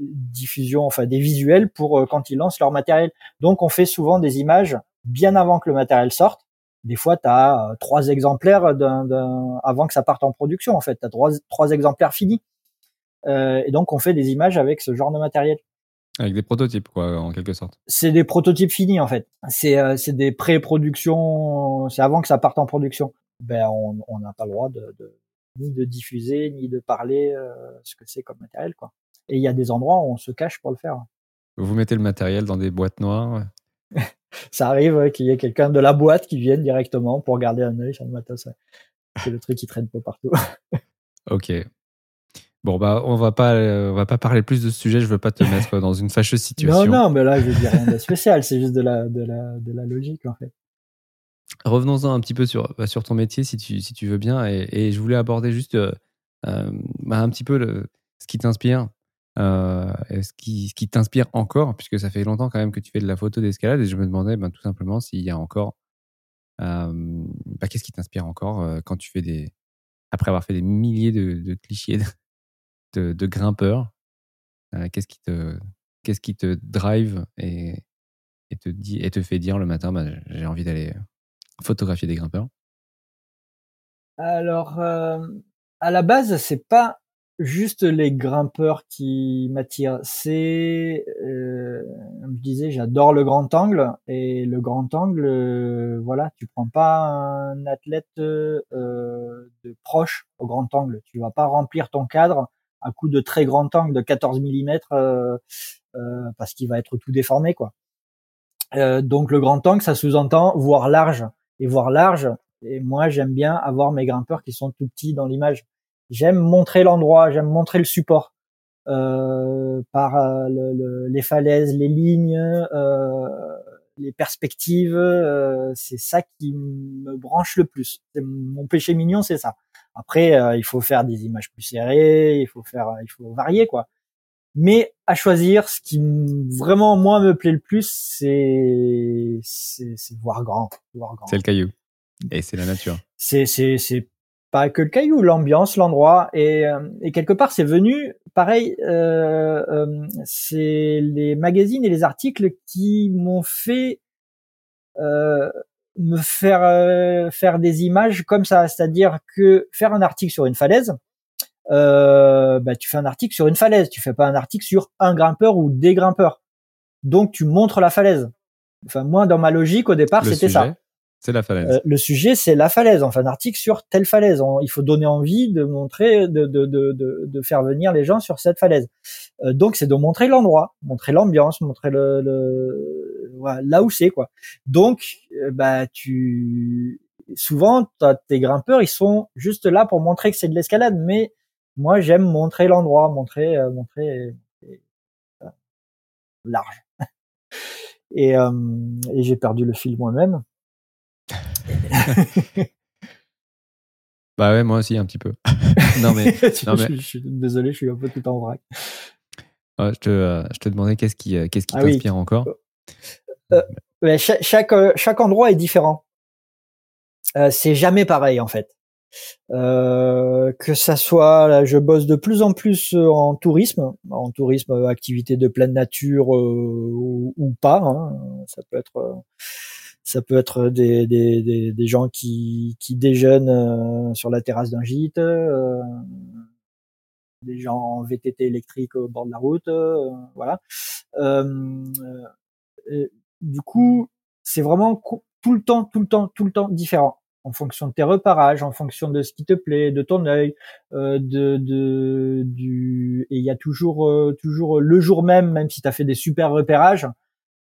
Speaker 2: diffusion, enfin des visuels pour quand ils lancent leur matériel. Donc on fait souvent des images bien avant que le matériel sorte. Des fois, tu as trois exemplaires d'un, avant que ça parte en production. En fait, tu as trois, trois exemplaires finis. Et donc on fait des images avec ce genre de matériel.
Speaker 1: Avec des prototypes, quoi, en quelque sorte.
Speaker 2: C'est des prototypes finis, en fait. C'est euh, c'est des pré-productions, c'est avant que ça parte en production. Ben, on n'a pas le droit de, de, ni de diffuser, ni de parler euh, ce que c'est comme matériel, quoi. Et il y a des endroits où on se cache pour le faire.
Speaker 1: Vous mettez le matériel dans des boîtes noires
Speaker 2: Ça arrive qu'il y ait quelqu'un de la boîte qui vienne directement pour garder un œil sur le matos. C'est le truc qui traîne pas partout.
Speaker 1: ok. Bon bah on va pas on va pas parler plus de ce sujet. Je veux pas te mettre dans une fâcheuse situation.
Speaker 2: Non non, mais là je dis rien de spécial. C'est juste de la de la de la logique en fait.
Speaker 1: Revenons-en un petit peu sur bah, sur ton métier si tu si tu veux bien et, et je voulais aborder juste euh, euh bah, un petit peu le, ce qui t'inspire. Euh, ce qui, ce qui t'inspire encore, puisque ça fait longtemps quand même que tu fais de la photo d'escalade, et je me demandais ben, tout simplement s'il y a encore, euh, bah, qu'est-ce qui t'inspire encore euh, quand tu fais des, après avoir fait des milliers de, de clichés de, grimpeur euh, Qu'est-ce qui te qu'est-ce qui te drive et, te dit et te fait dire le matin bah, j'ai envie d'aller photographier des grimpeurs?
Speaker 2: Alors euh, à la base c'est pas juste les grimpeurs qui m'attirent. C'est, euh, je disais, j'adore le grand angle et le grand angle, voilà, tu prends pas un athlète de proche au grand angle, tu vas pas remplir ton cadre un coup de très grand angle de 14 mm euh, euh, parce qu'il va être tout déformé quoi. Euh, donc le grand angle, ça sous-entend voir large et voir large. Et moi, j'aime bien avoir mes grimpeurs qui sont tout petits dans l'image. J'aime montrer l'endroit, j'aime montrer le support. par les falaises, les lignes, les perspectives. c'est ça qui me branche le plus. Mon péché mignon, c'est ça. Après, il faut faire des images plus serrées, il faut faire, il faut varier quoi. Mais à choisir, ce qui vraiment moi me plaît le plus, c'est c'est voir grand, voir grand.
Speaker 1: C'est le caillou et c'est la nature.
Speaker 2: C'est c'est c'est pas que le caillou, l'ambiance, l'endroit et euh, et quelque part c'est venu pareil. Euh, euh, c'est les magazines et les articles qui m'ont fait euh, me faire euh, faire des images comme ça, c'est-à-dire que faire un article sur une falaise, euh, bah, tu fais un article sur une falaise, tu fais pas un article sur un grimpeur ou des grimpeurs. Donc tu montres la falaise. Enfin moi dans ma logique au départ c'était ça.
Speaker 1: La falaise. Euh,
Speaker 2: le sujet c'est la falaise. Enfin un article sur telle falaise. il faut donner envie de montrer, de, de, de, de, faire venir les gens sur cette falaise. Euh, donc c'est de montrer l'endroit, montrer l'ambiance, montrer le, le voilà, là où c'est quoi. Donc euh, bah tu souvent tes grimpeurs ils sont juste là pour montrer que c'est de l'escalade, mais moi, j'aime montrer l'endroit, montrer, euh, montrer large. et, et j'ai perdu le fil moi-même.
Speaker 1: bah ouais, moi aussi un petit peu. non mais, non,
Speaker 2: mais... Je, suis désolé, je suis un peu tout en vrac.
Speaker 1: je, te, je te demandais qu'est-ce qui, qu'est-ce qui ah t'inspire encore.
Speaker 2: chaque, chaque, chaque endroit est différent. c'est jamais pareil en fait. Euh, que ça soit, là, je bosse de plus en plus euh, en tourisme, en tourisme, euh, activité de pleine nature ou, pas. Hein. Ça peut être, ça peut être des, des, des, des gens qui, qui déjeunent sur la terrasse d'un gîte, des gens en VTT électrique au bord de la route, voilà. du coup, c'est vraiment tout le temps, tout le temps, tout le temps différent en fonction de tes reparages, en fonction de ce qui te plaît, de ton œil, euh, de, de, du et il y a toujours euh, toujours le jour même, même si tu as fait des super repérages, euh,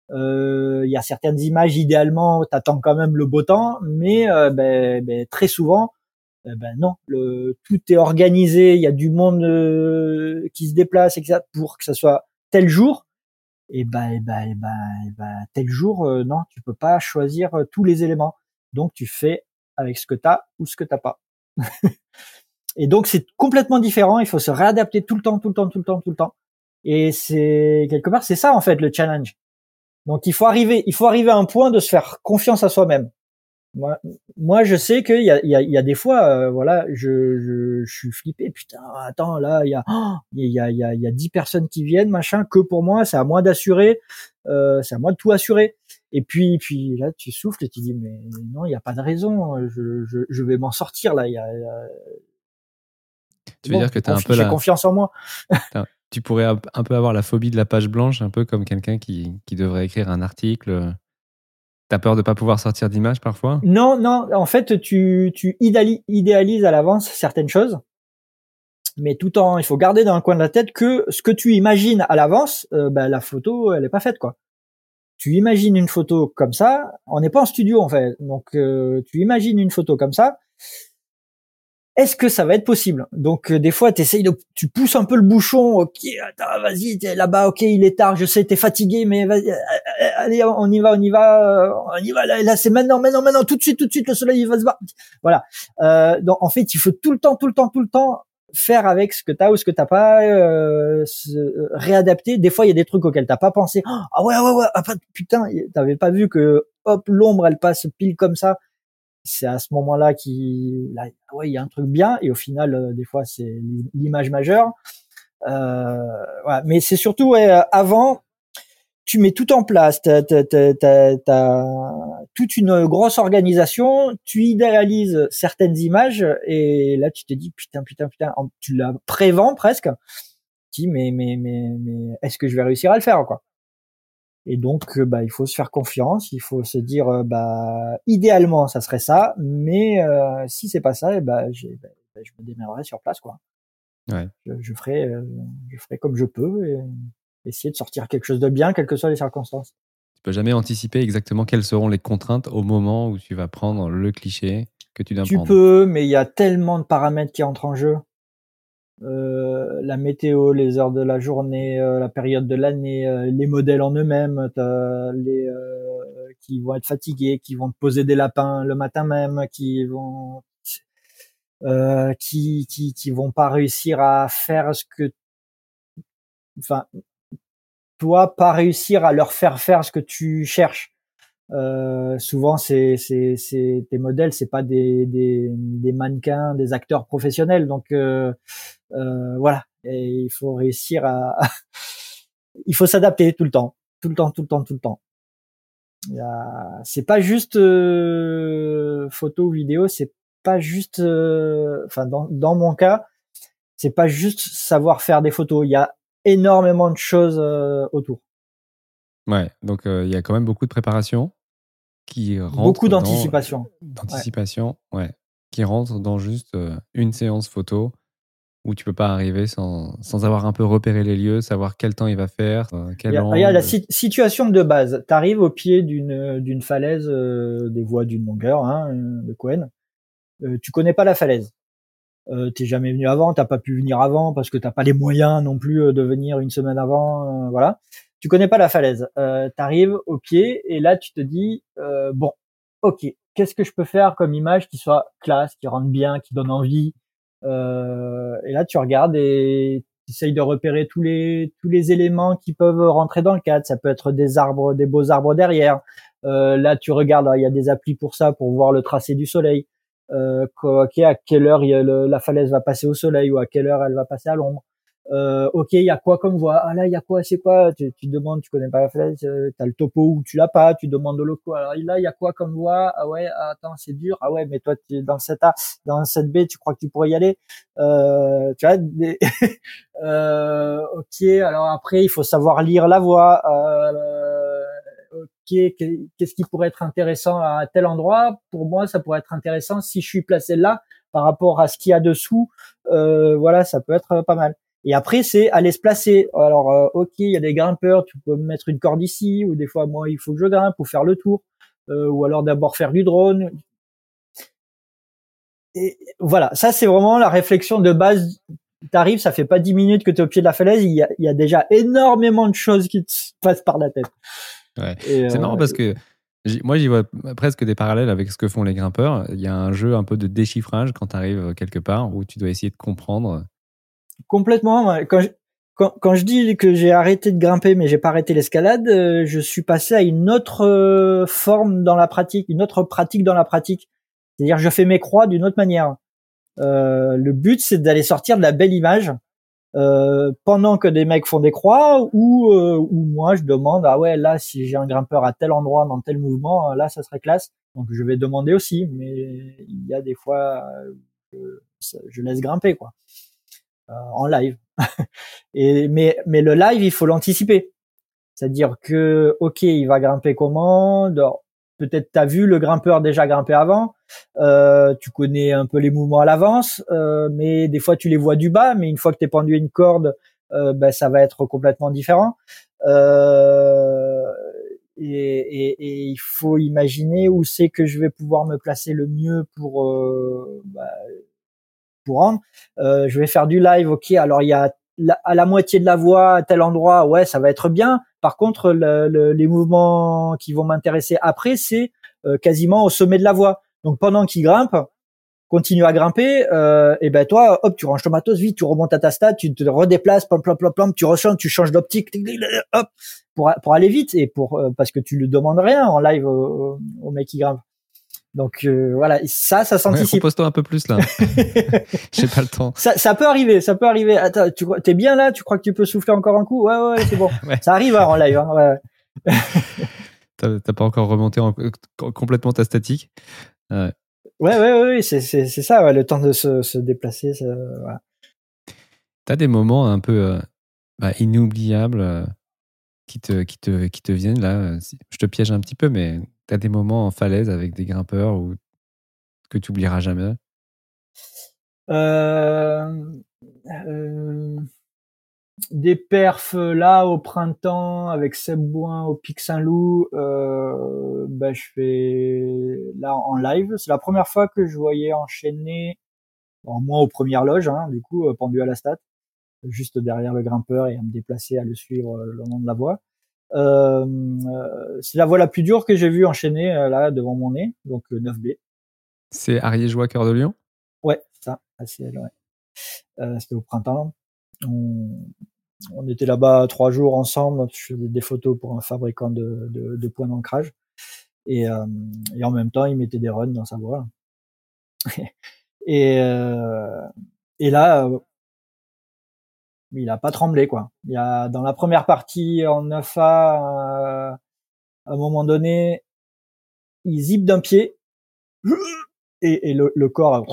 Speaker 2: il y a certaines images idéalement t'attends quand même le beau temps, mais euh, ben, ben, très souvent euh, ben non, le, tout est organisé, il y a du monde qui se déplace etc pour que ça soit tel jour. Et ben, et ben, et ben, ben tel jour, non, tu peux pas choisir tous les éléments. Donc tu fais avec ce que tu as ou ce que tu pas. et donc c'est complètement différent, il faut se réadapter tout le temps, tout le temps, tout le temps, tout le temps. Et c'est quelque part c'est ça en fait le challenge. Donc il faut arriver, il faut arriver à un point de se faire confiance à soi-même. Moi, moi, je sais qu'il y a, il y, a, y a des fois, euh, voilà, je, je, je, suis flippé. Putain, attends, là, il y a, il y a, il y a, il y a dix personnes qui viennent, machin. Que pour moi, c'est à moi d'assurer, euh, c'est à moi de tout assurer. Et puis, puis là, tu souffles et tu dis, mais non, il n'y a pas de raison. Je, je, je vais m'en sortir là. Il y a,
Speaker 1: Tu veux dire que tu as un peu
Speaker 2: la confiance en moi.
Speaker 1: Tu pourrais un peu avoir la phobie de la page blanche, un peu comme quelqu'un qui, devrait écrire un article T'as peur de pas pouvoir sortir d'image parfois?
Speaker 2: Non, non. En fait, tu, tu idéalises à l'avance certaines choses, mais tout en, il faut garder dans un coin de la tête que ce que tu imagines à l'avance, euh, ben, la photo, elle est pas faite quoi. Tu imagines une photo comme ça, on n'est pas en studio en fait, donc euh, tu imagines une photo comme ça est-ce que ça va être possible? Donc euh, des fois, t'essayes de, tu pousses un peu le bouchon. Ok, vas-y, t'es là-bas. Ok, il est tard. Je sais, t'es fatigué, mais vas-y, euh, euh, allez, on y va, on y va, on y va. Là, là c'est maintenant, maintenant, maintenant, tout de suite, tout de suite. Le soleil il va se battre. Voilà. Euh, donc en fait, il faut tout le temps, tout le temps, tout le temps faire avec ce que t'as ou ce que t'as pas, euh, réadapter. Des fois, il y a des trucs auxquels t'as pas pensé. Ah ouais, ouais, ouais. Ah, putain, t'avais pas vu que hop, l'ombre, elle passe pile comme ça c'est à ce moment-là qui là, ouais y a un truc bien et au final euh, des fois c'est l'image majeure. Euh, voilà. mais c'est surtout ouais, avant tu mets tout en place. T'as as, toute une grosse organisation. Tu idéalises certaines images et là tu te dis putain putain putain. Tu la prévends presque. Tu dis mais mais mais mais est-ce que je vais réussir à le faire quoi? Et donc, euh, bah, il faut se faire confiance. Il faut se dire, euh, bah, idéalement, ça serait ça, mais euh, si c'est pas ça, et eh bah, bah, bah, je me démerderai sur place, quoi.
Speaker 1: Ouais.
Speaker 2: Je, ferai, je ferai comme je peux et essayer de sortir quelque chose de bien, quelles que soient les circonstances.
Speaker 1: Tu peux jamais anticiper exactement quelles seront les contraintes au moment où tu vas prendre le cliché que tu dois
Speaker 2: tu
Speaker 1: prendre.
Speaker 2: Tu peux, mais il y a tellement de paramètres qui entrent en jeu. Euh, la météo, les heures de la journée, euh, la période de l'année, euh, les modèles en eux-mêmes, les qui vont être fatigués, qui vont te poser des lapins le matin même, qui vont qui, qui qui vont pas réussir à faire ce que enfin toi pas réussir à leur faire faire ce que tu cherches euh, souvent c'est tes modèles c'est pas des, des des mannequins des acteurs professionnels. Donc euh, euh, voilà. Et il faut réussir à il faut s'adapter tout le temps. Tout le temps tout le temps tout le temps. C'est pas juste euh, photo ou vidéo c'est pas juste euh, enfin dans dans mon cas c'est pas juste savoir faire des photos. Il y a énormément de choses autour.
Speaker 1: Ouais, donc il y a quand même beaucoup de préparation qui rentre.
Speaker 2: Beaucoup d'anticipation.
Speaker 1: D'anticipation, ouais. Qui rentre dans juste une séance photo où tu peux pas arriver sans, sans avoir un peu repéré les lieux, savoir quel temps il va faire, quel
Speaker 2: il y a, la situation de base. Tu arrives au pied d'une d'une falaise des voies d'une longueur hein, de Cohen. Euh, tu connais pas la falaise. Euh, t'es jamais venu avant, t'as pas pu venir avant parce que t'as pas les moyens non plus de venir une semaine avant, voilà tu connais pas la falaise. Euh, au pied et là tu te dis euh, bon, ok, qu'est-ce que je peux faire comme image qui soit classe, qui rentre bien, qui donne envie. Euh, et là tu regardes et tu essayes de repérer tous les tous les éléments qui peuvent rentrer dans le cadre. Ça peut être des arbres, des beaux arbres derrière. Euh, là tu regardes, il y a des applis pour ça, pour voir le tracé du soleil. Euh, ok, à quelle heure la falaise va passer au soleil ou à quelle heure elle va passer à l'ombre euh, ok, il y a quoi comme voix? Ah là, il y a quoi? C'est quoi tu, tu demandes, tu connais pas la falaise, euh, t'as le topo ou tu l'as pas, tu demandes au loco. Alors là, il y a quoi comme voix? Ah ouais, ah, attends, c'est dur. Ah ouais, mais toi, tu dans cette A, dans cette B, tu crois que tu pourrais y aller? Euh, Tu vois euh, Ok. Alors après, il faut savoir lire la voix. Euh, ok, qu'est-ce qui pourrait être intéressant à tel endroit? Pour moi, ça pourrait être intéressant si je suis placé là par rapport à ce qu'il y a dessous. Euh, voilà, ça peut être pas mal. Et après, c'est aller se placer. Alors, euh, ok, il y a des grimpeurs, tu peux mettre une corde ici, ou des fois, moi, il faut que je grimpe pour faire le tour, euh, ou alors d'abord faire du drone. Et voilà, ça c'est vraiment la réflexion de base. T'arrives, ça fait pas dix minutes que tu es au pied de la falaise, il y, a, il y a, déjà énormément de choses qui te passent par la tête.
Speaker 1: Ouais. C'est marrant euh, parce que moi, j'y vois presque des parallèles avec ce que font les grimpeurs. Il y a un jeu un peu de déchiffrage quand tu arrives quelque part où tu dois essayer de comprendre
Speaker 2: Complètement. Quand je, quand, quand je dis que j'ai arrêté de grimper, mais j'ai pas arrêté l'escalade, euh, je suis passé à une autre euh, forme dans la pratique, une autre pratique dans la pratique. C'est-à-dire, je fais mes croix d'une autre manière. Euh, le but, c'est d'aller sortir de la belle image euh, pendant que des mecs font des croix, ou ou moi, je demande ah ouais là, si j'ai un grimpeur à tel endroit dans tel mouvement, là, ça serait classe. Donc, je vais demander aussi, mais il y a des fois, je laisse grimper quoi. Euh, en live. et mais mais le live, il faut l'anticiper. C'est-à-dire que ok, il va grimper comment? Peut-être t'as vu le grimpeur déjà grimper avant, euh, tu connais un peu les mouvements à l'avance, euh, mais des fois tu les vois du bas, mais une fois que t'es pendu à une corde, euh, ben, ça va être complètement différent. Euh, et, et, et, il faut imaginer où c'est que je vais pouvoir me placer le mieux pour bah, pour rendre. Euh, je vais faire du live, ok. Alors il y a à la moitié de la voix à tel endroit, ouais, ça va être bien. Par contre, les mouvements qui vont m'intéresser après, c'est euh, quasiment au sommet de la voix. Donc pendant qu'il grimpe, continue à grimper, euh, et ben toi, hop, tu ranges ton matos vite, tu remontes à ta stade, tu te redéplaces, plom plom plom plom, tu rechantes, tu changes d'optique, hop, pour pour aller vite et pour euh, parce que tu lui demandes rien en live au, au mec qui grimpe. Donc euh, voilà, ça, ça s'anticipe.
Speaker 1: Ouais, toi un peu plus là. J'ai pas le temps.
Speaker 2: Ça, ça peut arriver, ça peut arriver. Attends, tu t'es bien là? Tu crois que tu peux souffler encore un coup? Ouais, ouais, c'est bon. Ça arrive hein, en live. Hein, ouais.
Speaker 1: T'as pas encore remonté en, complètement ta statique?
Speaker 2: Ouais, ouais, ouais, ouais c'est ça. Le temps de se, se déplacer. Voilà.
Speaker 1: T'as des moments un peu euh, bah, inoubliables euh, qui te qui te qui te viennent là? Je te piège un petit peu, mais T'as des moments en falaise avec des grimpeurs ou que tu oublieras jamais?
Speaker 2: Euh, euh, Des perfs là au printemps avec Seb Boin au Pic Saint-Loup. Euh, ben, je fais là en live. C'est la première fois que je voyais enchaîner en moins aux premières loges, hein, du coup, pendu à la stat, juste derrière le grimpeur et à me déplacer à le suivre le long de la voie. C'est la voie la plus dure que j'ai vue enchaîner là devant mon nez, donc 9B.
Speaker 1: C'est Ariégeois, cœur de Lyon
Speaker 2: Ouais, ça, assez, ouais. C'était au printemps. On, on était là-bas trois jours ensemble. Je faisais des photos pour un fabricant de, de, de points d'ancrage. Et, euh, et, en même temps, il mettait des runs dans sa voile. et, euh, et là, euh, il a pas tremblé quoi. Il a dans la première partie en 9A, euh, à un moment donné, il zip d'un pied et, le, corps,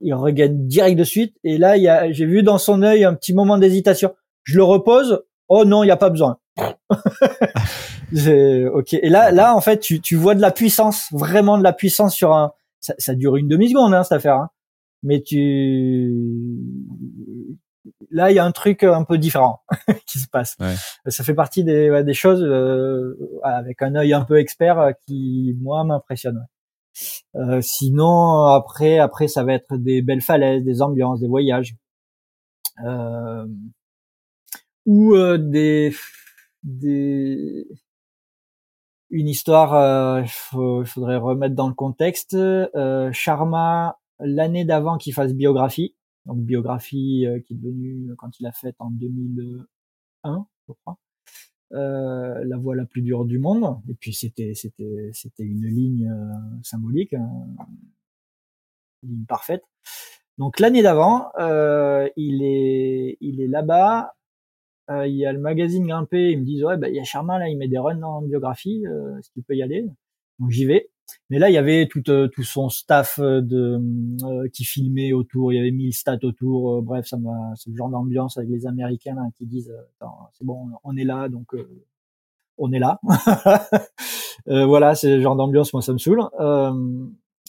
Speaker 2: il regagne direct de suite. Et là, il j'ai vu dans son œil un petit moment d'hésitation je le repose. Oh non, il n'y a pas besoin. ok. Et là, là, en fait, tu, tu vois de la puissance, vraiment de la puissance sur un. Ça, ça dure une demi seconde, hein, cette affaire. Hein. Mais tu, là, il y a un truc un peu différent qui se passe. Ouais. Ça fait partie des, des choses euh, avec un œil un peu expert euh, qui, moi, m'impressionne. Euh, sinon, après, après, ça va être des belles falaises, des ambiances, des voyages. Euh, ou euh, des des une histoire euh, il faudrait remettre dans le contexte euh, Sharma l'année d'avant qu'il fasse biographie donc biographie qui est devenue quand il a fait en 2001 je crois euh, la voie la plus dure du monde. Et puis c'était c'était c'était une ligne symbolique hein, une ligne parfaite. Donc l'année d'avant euh, il est il est là-bas euh, il y a le magazine Grimpé, ils me disent ouais bah il y a Charmin là, il met des runs en biographie, euh, est-ce qu'il peut y aller? Donc j'y vais. Mais là il y avait tout euh, tout son staff de qui filmait autour, il y avait 1000 stats autour. bref, ça m'a c'est le genre d'ambiance avec les Américains qui disent c'est bon, on est là donc on est là. voilà, c'est le genre d'ambiance moi ça me saoule.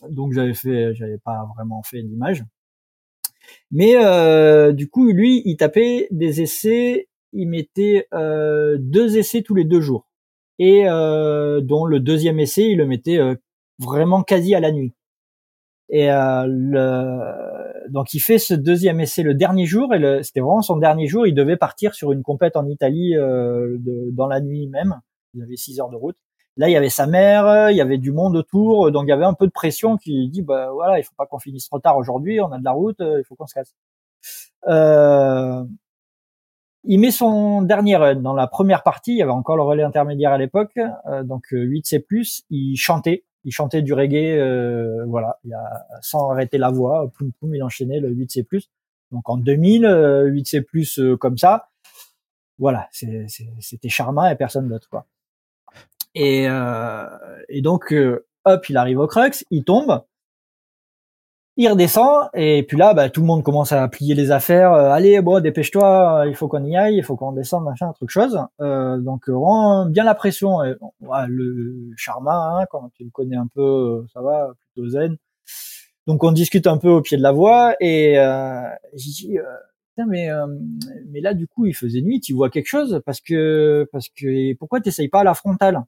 Speaker 2: donc j'avais fait j'avais pas vraiment fait d'image. Mais euh, du coup, lui, il tapait des essais il mettait euh, deux essais tous les deux jours. Et euh, dont le deuxième essai, il le mettait euh, vraiment quasi à la nuit. Et euh, le... donc il fait ce deuxième essai le dernier jour, et c'était vraiment son dernier jour. Il devait partir sur une compète en Italie euh, de, dans la nuit même. Il avait six heures de route. Là, il y avait sa mère, il y avait du monde autour, donc il y avait un peu de pression qui dit bah voilà, il faut pas qu'on finisse trop tard aujourd'hui, on a de la route, il faut qu'on se casse. Euh, il met son dernier run dans la première partie. Il y avait encore le relais intermédiaire à l'époque, euh, donc 8C+. Euh, il chantait, il chantait du reggae, euh, voilà, il a, sans arrêter la voix, poum poum, il enchaînait le 8C+. Donc en 2000, 8C+, comme ça, voilà, c'était charmant et personne d'autre quoi. Et, et donc hop, il arrive au crux, il tombe, il redescend et puis là, bah, tout le monde commence à plier les affaires. Euh, allez, bon, dépêche-toi, il faut qu'on y aille, il faut qu'on descende, machin, truc chose. Euh, donc, rend bien la pression. Et, le Charma, hein, quand tu le connais un peu, euh, ça va, plutôt zen. Donc, on discute un peu au pied de la voie et euh, j'ai dit, euh, mais mais là, du coup, il faisait nuit. Tu vois quelque chose? Parce que parce que pourquoi t'essayes pas à la frontale?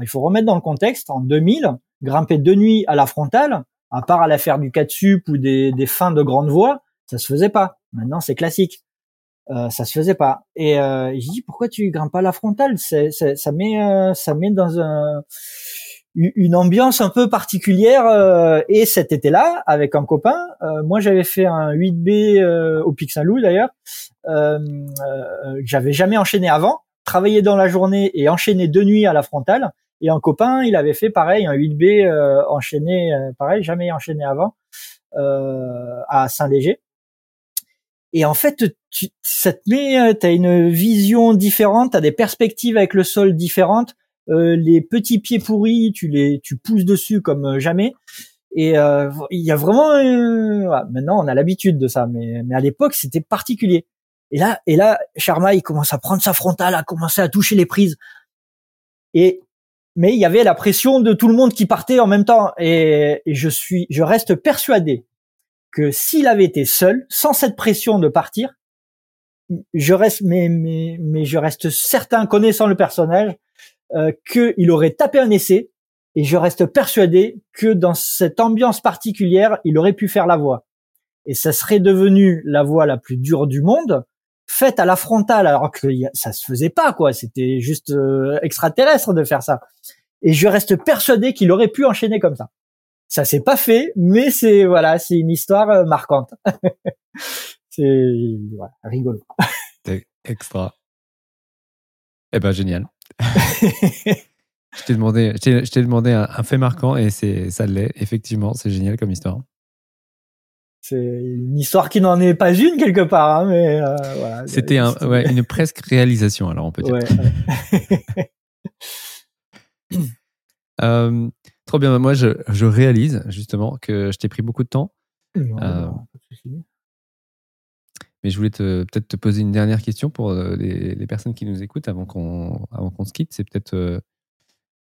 Speaker 2: Il faut remettre dans le contexte. En 2000, grimper de nuit à la frontale à part à l'affaire du sup ou des, des fins de grande voix, ça se faisait pas. Maintenant, c'est classique. Euh, ça se faisait pas. Et euh, j'ai dit pourquoi tu grimpes pas la frontale? C'est, ça met euh, ça met dans un une ambiance un peu particulière. Euh, et cet été-là, avec un copain, euh, moi j'avais fait un 8B au Pic Saint-Loup d'ailleurs. j'avais jamais enchaîné avant. Travailler dans la journée et enchaîner deux nuits à la frontale. Et un copain, il avait fait pareil, un 8B euh, enchaîné, euh, pareil, jamais enchaîné avant, euh, à Saint-Léger. Et en fait, tu, ça te met, t'as une vision différente, t'as des perspectives avec le sol différentes. les petits pieds pourris, tu les, tu pousses dessus comme jamais. Et il y a vraiment, maintenant on a l'habitude de ça, mais, mais à l'époque c'était particulier. Et là, et là, Sharma il commence à prendre sa frontale, à commencer à toucher les prises. Et mais il y avait la pression de tout le monde qui partait en même temps. Et, je suis, je reste persuadé que s'il avait été seul, sans cette pression de partir, je reste, mais, mais, je reste certain, connaissant le personnage, euh, qu'il aurait tapé un essai. Et je reste persuadé que dans cette ambiance particulière, il aurait pu faire la voix. et ça serait devenu la voie la plus dure du monde, faite à la frontale, alors que ça se faisait pas, quoi. C'était juste euh, extraterrestre de faire ça. Et je reste persuadé qu'il aurait pu enchaîner comme ça. Ça s'est pas fait, mais c'est voilà, c'est une histoire euh, marquante. c'est voilà, rigolo.
Speaker 1: extra. Eh ben génial. je t'ai demandé, je t'ai demandé un, un, fait marquant et c'est ça l'est effectivement. C'est génial comme histoire.
Speaker 2: C'est une histoire qui n'en est pas une quelque part, hein, mais euh, voilà.
Speaker 1: C'était un, ouais, une presque réalisation, alors on peut dire. Ouais, euh, trop bien. Moi, je, je, réalise justement que je t'ai pris beaucoup de temps. Euh, mais je voulais peut-être te poser une dernière question pour les, les personnes qui nous écoutent avant qu'on avant qu'on se quitte. C'est peut-être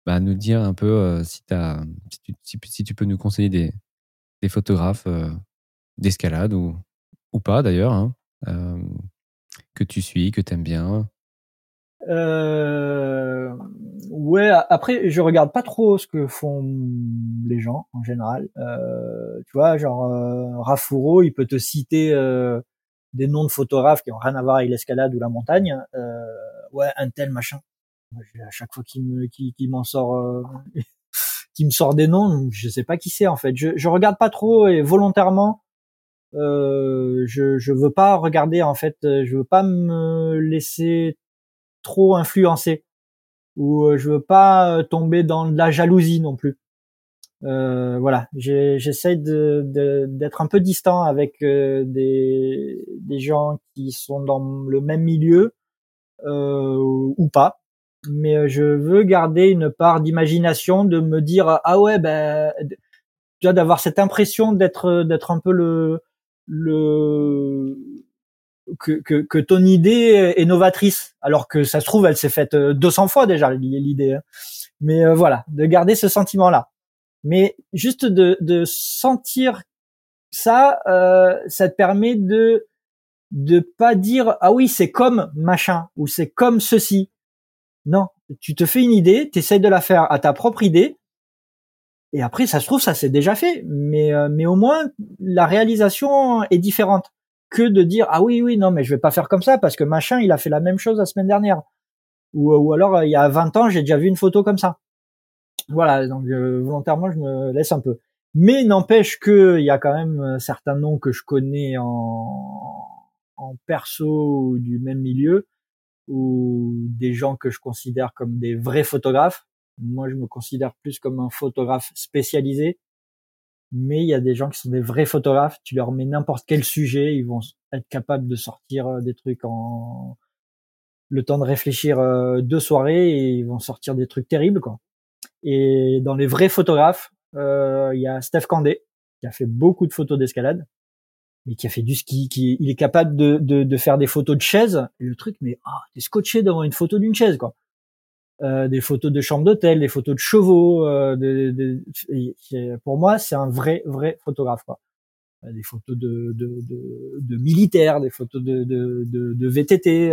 Speaker 1: bah, nous dire un peu si, as, si, tu, si, si, tu peux nous conseiller des, des photographes d'escalade ou, ou pas d'ailleurs, hein, euh, que tu suis, que tu aimes bien?
Speaker 2: Euh, ouais, après je regarde pas trop ce que font les gens en général. Euh, tu vois, genre euh, il peut te citer euh, des noms de photographes qui ont rien à voir avec l'escalade ou la montagne. Euh, ouais, un tel machin. À chaque fois qu'il me, qui, m'en sort, euh, qui me sort des noms, je sais pas qui c'est en fait. Je, je regarde pas trop et volontairement, euh, je je veux pas regarder en fait, euh, je veux pas me laisser trop influencer ou euh, je veux pas tomber dans de la jalousie non plus. Euh, voilà, j'essaie de d'être un peu distant avec des des gens qui sont dans le même milieu euh, ou pas, mais je veux garder une part d'imagination, de me dire ah ouais ben tu vois d'avoir cette impression d'être d'être un peu le le que, que, que, ton idée est novatrice, alors que ça se trouve, elle s'est faite 200 euh, fois déjà l'idée. Hein. Mais euh, voilà, de garder ce sentiment-là. Mais juste de, de sentir ça, euh, ça te permet de de pas dire ah oui c'est comme machin ou c'est comme ceci. Non, tu te fais une idée, tu essaies de la faire à ta propre idée et après, ça se trouve, ça s'est déjà fait, mais euh, mais au moins la réalisation est différente que de dire ah oui oui non mais je vais pas faire comme ça parce que machin il a fait la même chose la semaine dernière ou ou alors euh, il y a 20 ans j'ai déjà vu une photo comme ça. Voilà donc volontairement je me laisse un peu. Mais n'empêche que il y a quand même euh, certains noms que je connais en en perso du même milieu ou des gens que je considère comme des vrais photographes moi, je me considère plus comme un photographe spécialisé. Mais il y a des gens qui sont des vrais photographes. Tu leur mets n'importe quel sujet, ils vont être capables de sortir euh, des trucs en le temps de réfléchir euh, deux soirées et ils vont sortir des trucs terribles, quoi. Et dans les vrais photographes, euh, il y a Steph Candé qui a fait beaucoup de photos d'escalade, mais qui a fait du ski, qui il est capable de, de, faire des photos de chaises. Le truc, mais ah, t'es scotché devant une photo d'une chaise, quoi. Euh, des photos de chambres d'hôtel, des photos de chevaux. Euh, de, de, pour moi, c'est un vrai, vrai photographe. Quoi. Euh, des photos de, de, de, militaires, des photos de, de, de, VTT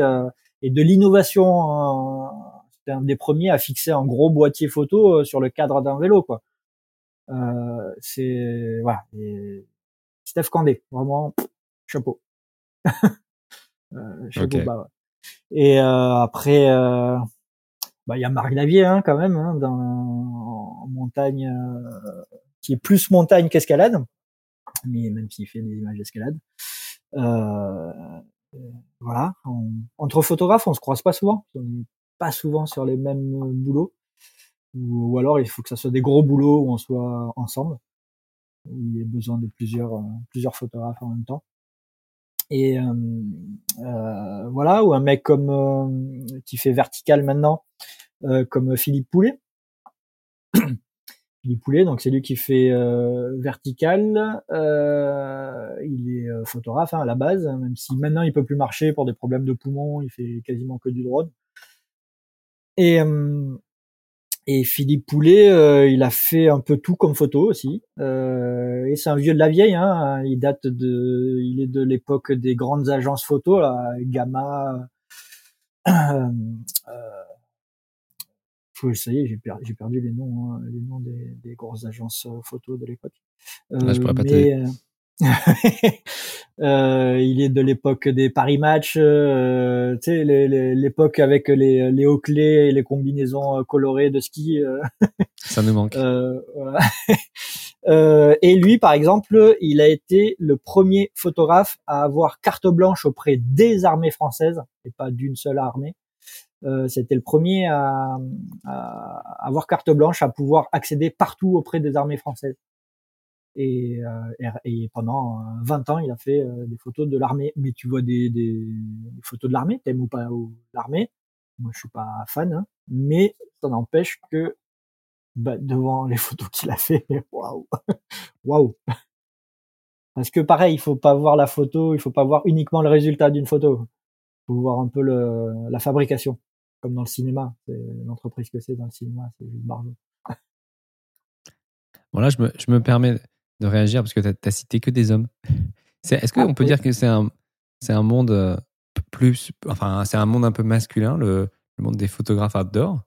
Speaker 2: et de l'innovation. C'était un des premiers à fixer un gros boîtier photo sur le cadre d'un vélo. quoi. c'est voilà. Et Steph Candé, vraiment chapeau. chapeau bas. Et après bah, il y a Marie Lavier hein, quand même hein, dans en montagne euh, qui est plus montagne qu'escalade. Mais même s'il fait des images d'escalade. Euh, voilà. Entre photographes on se croise pas souvent. On n'est pas souvent sur les mêmes boulots. Ou, alors il faut que ça soit des gros boulots où on soit ensemble. Où il y ait besoin de plusieurs euh, plusieurs photographes en même temps et euh, euh, voilà ou un mec comme euh, qui fait vertical maintenant comme Philippe Poulet. Philippe Poulet donc c'est lui qui fait vertical. Il est photographe hein, à la base même si maintenant il peut plus marcher pour des problèmes de poumons il fait quasiment que du drone. Et et Philippe Poulet, euh, il a fait un peu tout comme photo aussi. Euh, et c'est un vieux de la vieille. Hein. Il date de, il est de l'époque des grandes agences photo, là, Gamma. Euh, ça y est, j'ai, perdu les noms, hein, les noms des, des, grosses agences photo de l'époque.
Speaker 1: Là, je pourrais pas mais,
Speaker 2: euh, il est de l'époque des Paris Match, euh, tu sais, l'époque avec les, les hauts clés et les combinaisons colorées de ski.
Speaker 1: Ça nous manque.
Speaker 2: Voilà. et lui, par exemple, il a été le premier photographe à avoir carte blanche auprès des armées françaises et pas d'une seule armée. Euh, c'était le premier à, à, avoir carte blanche, à pouvoir accéder partout auprès des armées françaises. Et, euh, et, pendant 20 ans, il a fait euh, des photos de l'armée. Mais tu vois des, des, photos de l'armée, t'aimes ou pas l'armée? Moi, je suis pas fan, hein, mais ça n'empêche que bah, devant les photos qu'il a fait, waouh, waouh. Parce que pareil, il faut pas voir la photo, il faut pas voir uniquement le résultat d'une photo. Il faut voir un peu le, la fabrication comme dans le cinéma. L'entreprise que c'est dans le cinéma, c'est juste Barlow.
Speaker 1: Bon, là, je me, je me permets de réagir parce que tu as, cité que des hommes. Est-ce qu'on peut dire que c'est un, un monde euh, plus. Enfin, c'est un monde un peu masculin, le, le monde des photographes outdoor?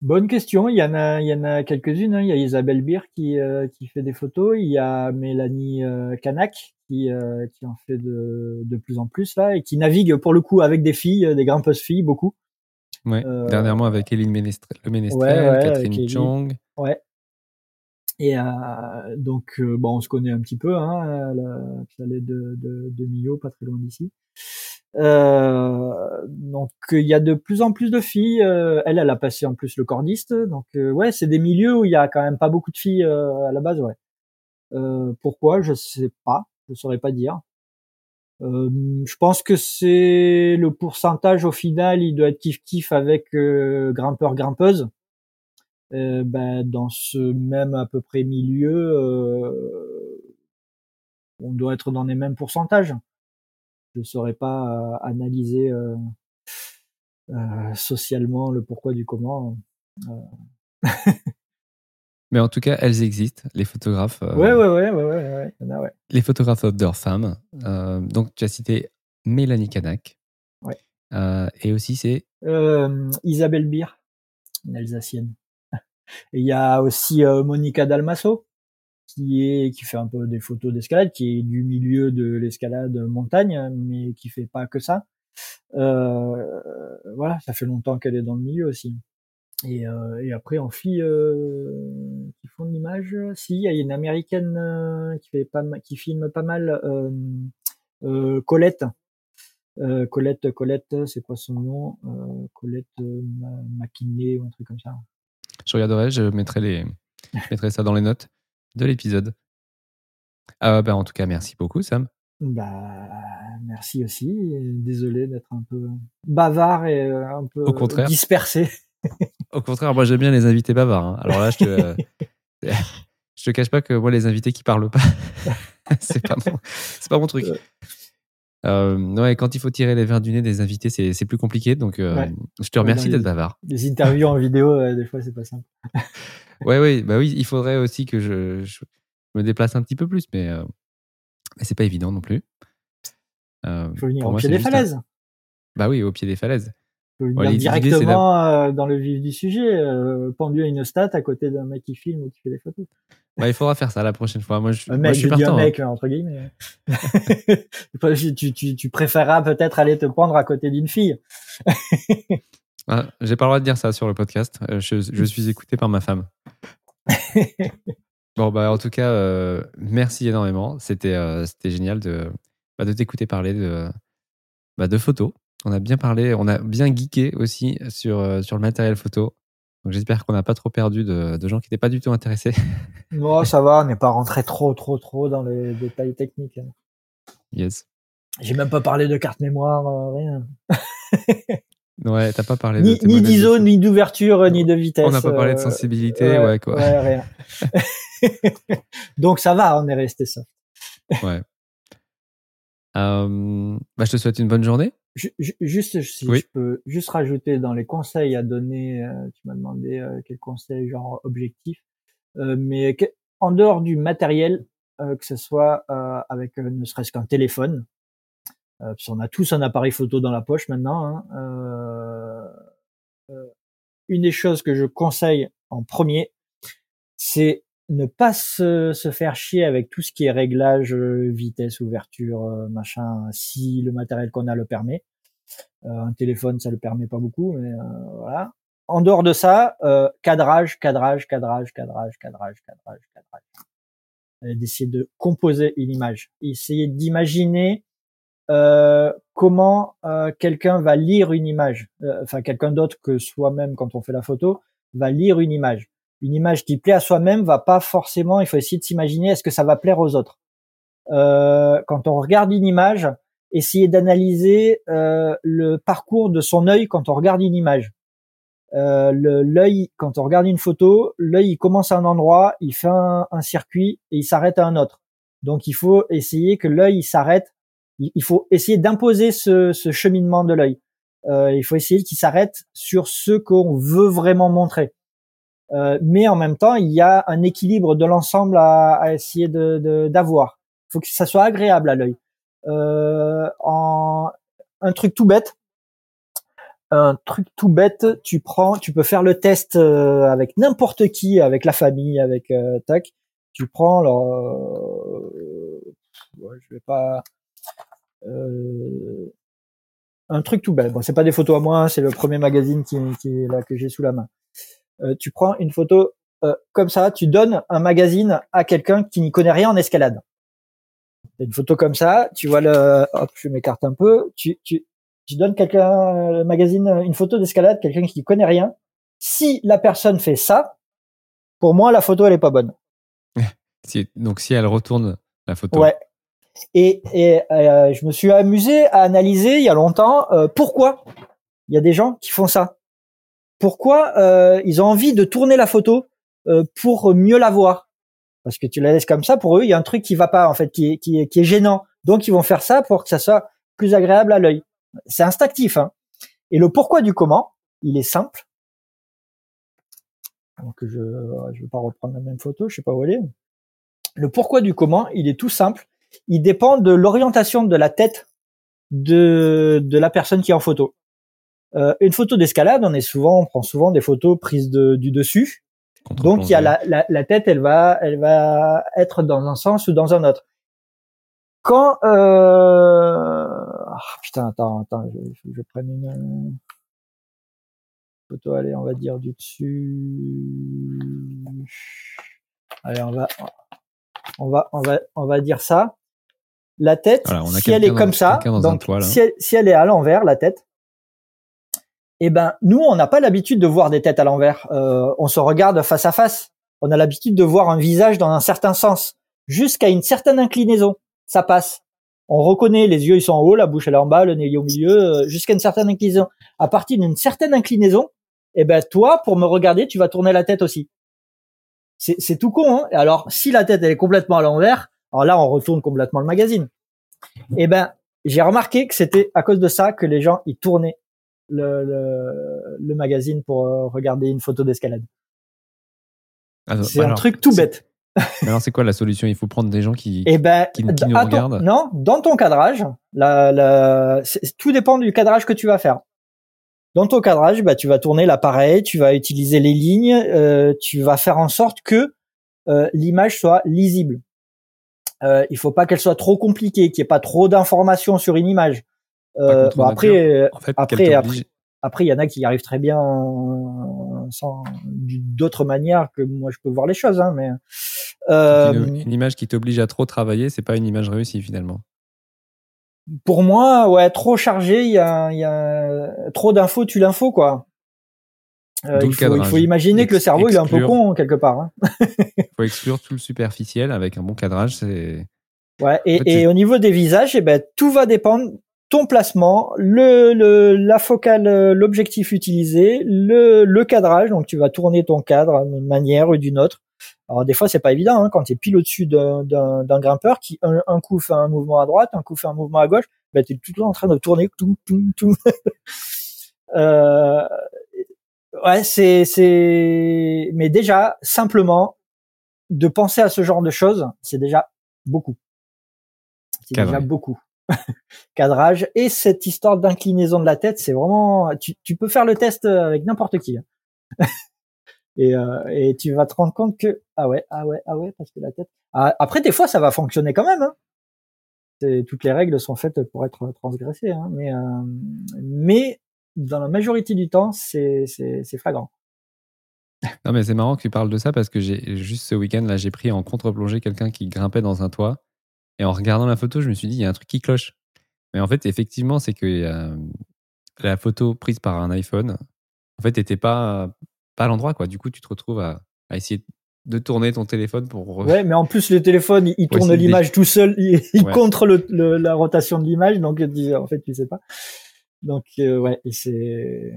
Speaker 2: Bonne question. Il y en a, il y en a quelques-unes. Hein. Il y a Isabelle Beer qui, euh, qui fait des photos. Il y a Mélanie euh, Canac qui, euh, qui en fait de, de plus en plus là et qui navigue pour le coup avec des filles, des grimpeuses filles, beaucoup.
Speaker 1: Ouais. Dernièrement avec Eline Ménestrel, le Ménestrel, Catherine Chong.
Speaker 2: Ouais. Et donc bon, on se connaît un petit peu. Hein, elle, est de, de, de Millau, pas très loin d'ici. Euh, donc il y a de plus en plus de filles. Euh, elle, elle a passé en plus le cordiste. Donc euh, ouais, c'est des milieux où il y a quand même pas beaucoup de filles à la base. Ouais. pourquoi? Je sais pas. Je saurais pas dire. je pense que c'est le pourcentage au final, il doit être kiff kiff avec grimpeur grimpeuse. Ben, dans ce même à peu près milieu, on doit être dans les mêmes pourcentages je ne saurais pas euh, analyser euh, euh, socialement le pourquoi du comment.
Speaker 1: Mais en tout cas, elles existent, les photographes.
Speaker 2: ouais, ouais, ouais, ouais, ouais.
Speaker 1: Les photographes outdoor femmes. donc, tu as cité Mélanie Canac.
Speaker 2: Ouais.
Speaker 1: et aussi, c'est.
Speaker 2: Isabelle Beer, une Alsacienne. Il y a aussi Monica Dalmasso, qui est qui fait un peu des photos d'escalade, qui est du milieu de l'escalade montagne, mais qui fait pas que ça. Euh, voilà, ça fait longtemps qu'elle est dans le milieu aussi. Et, euh, et après en filles euh, qui font de l'image, si il y a une américaine euh, qui fait pas qui filme pas mal, euh, Colette. Colette, Colette, c'est quoi son nom? Colette McKinney ou un truc comme ça.
Speaker 1: Je regarderai, je mettrai les, je mettrai ça dans les notes de l'épisode. Ah, bah, en tout cas, merci beaucoup, Sam.
Speaker 2: Bah, merci aussi. Désolé d'être un peu bavard et euh, un peu dispersé.
Speaker 1: Au contraire, moi j'aime bien les invités bavards. Hein. Alors là, je te, je te cache pas que moi les invités qui parlent pas, c'est pas mon, pas mon truc. Euh, quand il faut tirer les verres du nez des invités, c'est plus compliqué. Donc, euh, je te remercie d'être bavard.
Speaker 2: Les interviews en vidéo, des fois, c'est pas simple.
Speaker 1: ouais, ouais, bah oui, il faudrait aussi que je, me déplace un petit peu plus, mais, euh, mais c'est pas évident non plus.
Speaker 2: Euh, il faut venir au pied des falaises.
Speaker 1: Bah oui, au pied des falaises.
Speaker 2: Directement euh, dans le vif du sujet, euh, pendu à une stat à côté d'un mec qui filme ou qui fait des photos.
Speaker 1: Il faudra faire ça la prochaine fois. Moi, je,
Speaker 2: mec,
Speaker 1: je suis
Speaker 2: partant. Un mec, hein. entre guillemets. tu, tu, tu préféreras peut-être aller te prendre à côté d'une fille.
Speaker 1: Ah, j'ai pas le droit de dire ça sur le podcast. Euh, je, suis écouté par ma femme. bon, bah, en tout cas, euh, merci énormément. C'était euh, c'était génial de, bah, de t'écouter parler de, bah, de photos. On a bien parlé, on a bien geeké aussi sur, sur le matériel photo. Donc j'espère qu'on n'a pas trop perdu de, de gens qui n'étaient pas du tout intéressés.
Speaker 2: Non, ça va, on n'est pas rentré trop, trop, trop dans les détails techniques.
Speaker 1: Yes.
Speaker 2: J'ai même pas parlé de carte mémoire, rien.
Speaker 1: Ouais, t'as pas parlé
Speaker 2: ni,
Speaker 1: de
Speaker 2: ni d'ISO, ni d'ouverture, ni de vitesse.
Speaker 1: On n'a pas parlé de euh, sensibilité, ouais, quoi.
Speaker 2: Ouais, rien. Donc ça va, on est resté ça.
Speaker 1: Ouais. Euh, bah, je te souhaite une bonne journée.
Speaker 2: Juste, si je peux juste rajouter dans les conseils à donner, euh, tu m'as demandé euh, quel conseil genre objectif, euh, mais en dehors du matériel, que ce soit avec ne serait-ce qu'un téléphone, euh, on a tous un appareil photo dans la poche maintenant. Hein. Une des choses que je conseille en premier, c'est ne pas se, se, faire chier avec tout ce qui est réglage, vitesse, ouverture, machin, si le matériel qu'on a le permet. un téléphone, ça le permet pas beaucoup, mais voilà. En dehors de ça, cadrage, cadrage, cadrage, cadrage, cadrage, cadrage, cadrage. D'essayer de composer une image, essayer d'imaginer euh, comment euh, quelqu'un va lire une image, euh, enfin quelqu'un d'autre que soi-même quand on fait la photo va lire une image. Une image qui plaît à soi-même va pas forcément. Il faut essayer de s'imaginer est-ce que ça va plaire aux autres. quand on regarde une image, essayer d'analyser le parcours de son œil quand on regarde une image. l'œil quand on regarde une photo, l'œil il commence à un endroit, il fait un, un circuit et il s'arrête à un autre. Donc il faut essayer que l'œil s'arrête il faut essayer d'imposer ce, ce, cheminement de l'œil. Euh, il faut essayer qu'il s'arrête sur ce qu'on veut vraiment montrer. Euh, mais en même temps, il y a un équilibre de l'ensemble à, à, essayer de d'avoir. il faut que ça soit agréable à l'œil. Euh, en un truc tout bête, un truc tout bête, tu prends, tu peux faire le test euh, avec n'importe qui, avec la famille, avec euh, tac. Tu prends, alors, euh, je vais pas, euh, un truc tout bête. Bon, c'est pas des photos à moi, hein, c'est le premier magazine qui, qui là que j'ai sous la main. Euh, tu prends une photo euh, comme ça, tu donnes un magazine à quelqu'un qui n'y connaît rien en escalade. Une photo comme ça, tu vois le, hop, je m'écarte un peu, tu, tu, tu donnes quelqu'un le magazine, une photo d'escalade, quelqu'un qui connaît rien. Si la personne fait ça, pour moi, la photo elle est pas bonne.
Speaker 1: Donc si elle retourne la photo.
Speaker 2: Ouais, et, et euh, je me suis amusé à analyser il y a longtemps euh, pourquoi il y a des gens qui font ça. Pourquoi euh, ils ont envie de tourner la photo pour mieux la voir? Parce que tu la laisses comme ça, pour eux, il y a un truc qui va pas en fait, qui est, gênant. Donc ils vont faire ça pour que ça soit plus agréable à l'œil. C'est instinctif. Hein. Et le pourquoi du comment, il est simple. Donc je je vais pas reprendre la même photo, je sais pas où elle est. Le pourquoi du comment, il est tout simple il dépend de l'orientation de la tête de, de la personne qui est en photo. Euh, une photo d'escalade, on est souvent, on prend souvent des photos prises de, du dessus. Donc il y a la, la, la, tête, elle va, elle va être dans un sens ou dans un autre. Quand euh... oh, putain, attends, attends, je, je, je prenne une photo, allez, on va dire du dessus. Allez, on va, on va, on va, on va dire ça la tête, si elle est comme ça, donc si, elle, est à l'envers, la tête, eh ben nous, on n'a pas l'habitude de voir des têtes à l'envers. Euh, on se regarde face à face. On a l'habitude de voir un visage dans un certain sens, jusqu'à une certaine inclinaison. Ça passe. On reconnaît les yeux, ils sont en haut, la bouche elle est en bas, le nez au milieu, euh, jusqu'à une certaine inclinaison. À partir d'une certaine inclinaison, eh ben toi, pour me regarder, tu vas tourner la tête aussi. C'est tout con. Hein alors, si la tête elle est complètement à l'envers, alors là, on retourne complètement le magazine. Eh ben, j'ai remarqué que c'était à cause de ça que les gens ils tournaient le, le, magazine pour euh, regarder une photo d'escalade. C'est un truc tout bête.
Speaker 1: alors, c'est quoi la solution? Il faut prendre des gens qui, eh ben, qui, nous regardent
Speaker 2: Non, dans ton cadrage, la, la, tout dépend du cadrage que tu vas faire. Dans ton cadrage, bah, tu vas tourner l'appareil, tu vas utiliser les lignes, euh, tu vas faire en sorte que euh, l'image soit lisible. Euh, il faut pas qu'elle soit trop compliquée, qu'il n'y ait pas trop d'informations sur une image. Euh, bon, après, après, après, après, il y en a qui y arrivent très bien sans d'autres manières que moi je peux voir les choses, hein, mais
Speaker 1: euh, une, image qui t'oblige à trop travailler, c'est pas une image réussie finalement.
Speaker 2: Pour moi, ouais, trop chargé, il y a, y a trop d'infos, tu l'info quoi. Euh, il, faut, il, faut, imaginer que le cerveau il est un peu con quelque part. Hein.
Speaker 1: il faut exclure tout le superficiel avec un bon cadrage. C'est
Speaker 2: ouais. Et, et au niveau des visages, eh ben tout va dépendre ton placement, le, le la focale, l'objectif utilisé, le, le cadrage. Donc tu vas tourner ton cadre d'une manière ou d'une autre. Alors des fois c'est pas évident hein, quand tu es pile au-dessus d'un grimpeur qui un, coup fait un mouvement à droite, un coup fait un mouvement à gauche, ben tu es tout le temps en train de tourner tout tout tout. euh, ouais, c'est, c'est, mais déjà, simplement, de penser à ce genre de choses, c'est déjà beaucoup. C'est déjà beaucoup. Cadrage et cette histoire d'inclinaison de la tête, c'est vraiment, tu, tu peux faire le test avec n'importe qui. Hein. Et, euh, et tu vas te rendre compte que ah ouais, ah ouais, ah ouais, parce que la tête. Ah, après, des fois, ça va fonctionner quand même. Hein. Toutes les règles sont faites pour être transgressées, hein. mais euh, mais dans la majorité du temps, c'est c'est flagrant.
Speaker 1: Non mais c'est marrant que tu parles de ça parce que j'ai juste ce week-end là, j'ai pris en contre-plongée quelqu'un qui grimpait dans un toit et en regardant la photo, je me suis dit il y a un truc qui cloche. Mais en fait, effectivement, c'est que euh, la photo prise par un iPhone, en fait, n'était pas pas à l'endroit quoi. Du coup, tu te retrouves à, à, essayer de tourner ton téléphone pour.
Speaker 2: Ouais, mais en plus le téléphone, il, tourne l'image tout seul, il, contrôle la rotation de l'image, donc en fait, tu sais pas. Donc euh, ouais, c'est.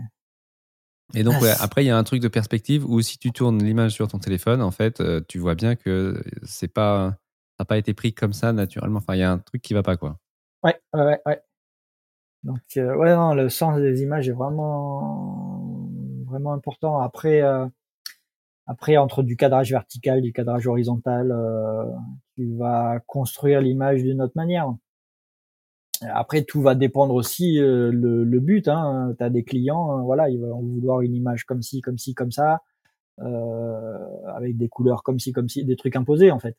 Speaker 1: Et donc ouais, après il y a un truc de perspective où si tu tournes l'image sur ton téléphone, en fait, euh, tu vois bien que c'est pas, n'a pas été pris comme ça naturellement. Enfin, il y a un truc qui va pas quoi.
Speaker 2: Ouais, ouais, ouais. Donc euh, ouais, non, le sens des images est vraiment, vraiment important. Après, après entre du cadrage vertical, du cadrage horizontal, tu vas construire l'image d'une autre manière. Après, tout va dépendre aussi euh, le, le, but. Hein. Tu as des clients, hein, voilà, ils vont vouloir une image comme ci, comme ci, comme ça, euh, avec des couleurs comme ci, comme ci, des trucs imposés en fait.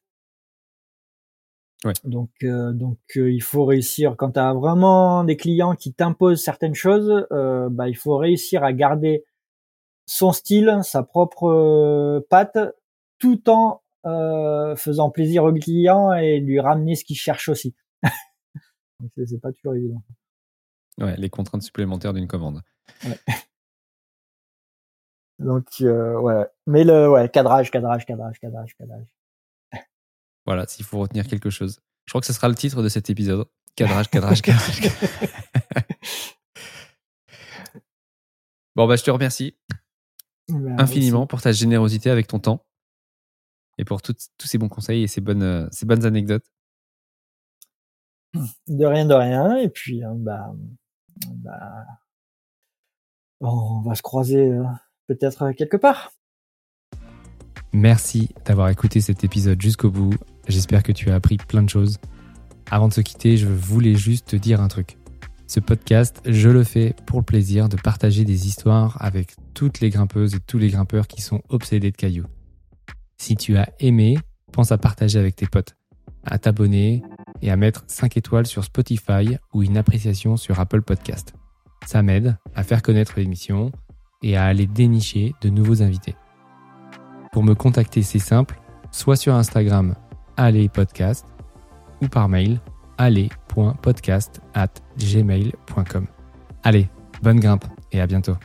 Speaker 1: Ouais.
Speaker 2: Donc, euh, donc euh, il faut réussir. Quand tu as vraiment des clients qui t'imposent certaines choses, bah, il faut réussir à garder son style, sa propre patte, tout en faisant plaisir au client et lui ramener ce qu'il cherche aussi. C'est pas toujours évident.
Speaker 1: Ouais, les contraintes supplémentaires d'une commande.
Speaker 2: Ouais. Donc euh, ouais, mais le ouais, cadrage, cadrage, cadrage, cadrage, cadrage.
Speaker 1: Voilà, s'il faut retenir quelque chose. Je crois que ce sera le titre de cet épisode. Cadrage, cadrage, cadrage. bon bah je te remercie bah, infiniment pour ta générosité avec ton temps et pour tous ces bons conseils et ces bonnes, euh, ces bonnes anecdotes.
Speaker 2: De rien, de rien. Et puis, hein, bah, bah, on va se croiser euh, peut-être quelque part.
Speaker 1: Merci d'avoir écouté cet épisode jusqu'au bout. J'espère que tu as appris plein de choses. Avant de se quitter, je voulais juste te dire un truc. Ce podcast, je le fais pour le plaisir de partager des histoires avec toutes les grimpeuses et tous les grimpeurs qui sont obsédés de cailloux. Si tu as aimé, pense à partager avec tes potes, à t'abonner, et à mettre 5 étoiles sur Spotify ou une appréciation sur Apple Podcast. Ça m'aide à faire connaître l'émission et à aller dénicher de nouveaux invités. Pour me contacter, c'est simple, soit sur Instagram, allez podcast, ou par mail, allez.podcast at gmail.com. Allez, bonne grimpe et à bientôt.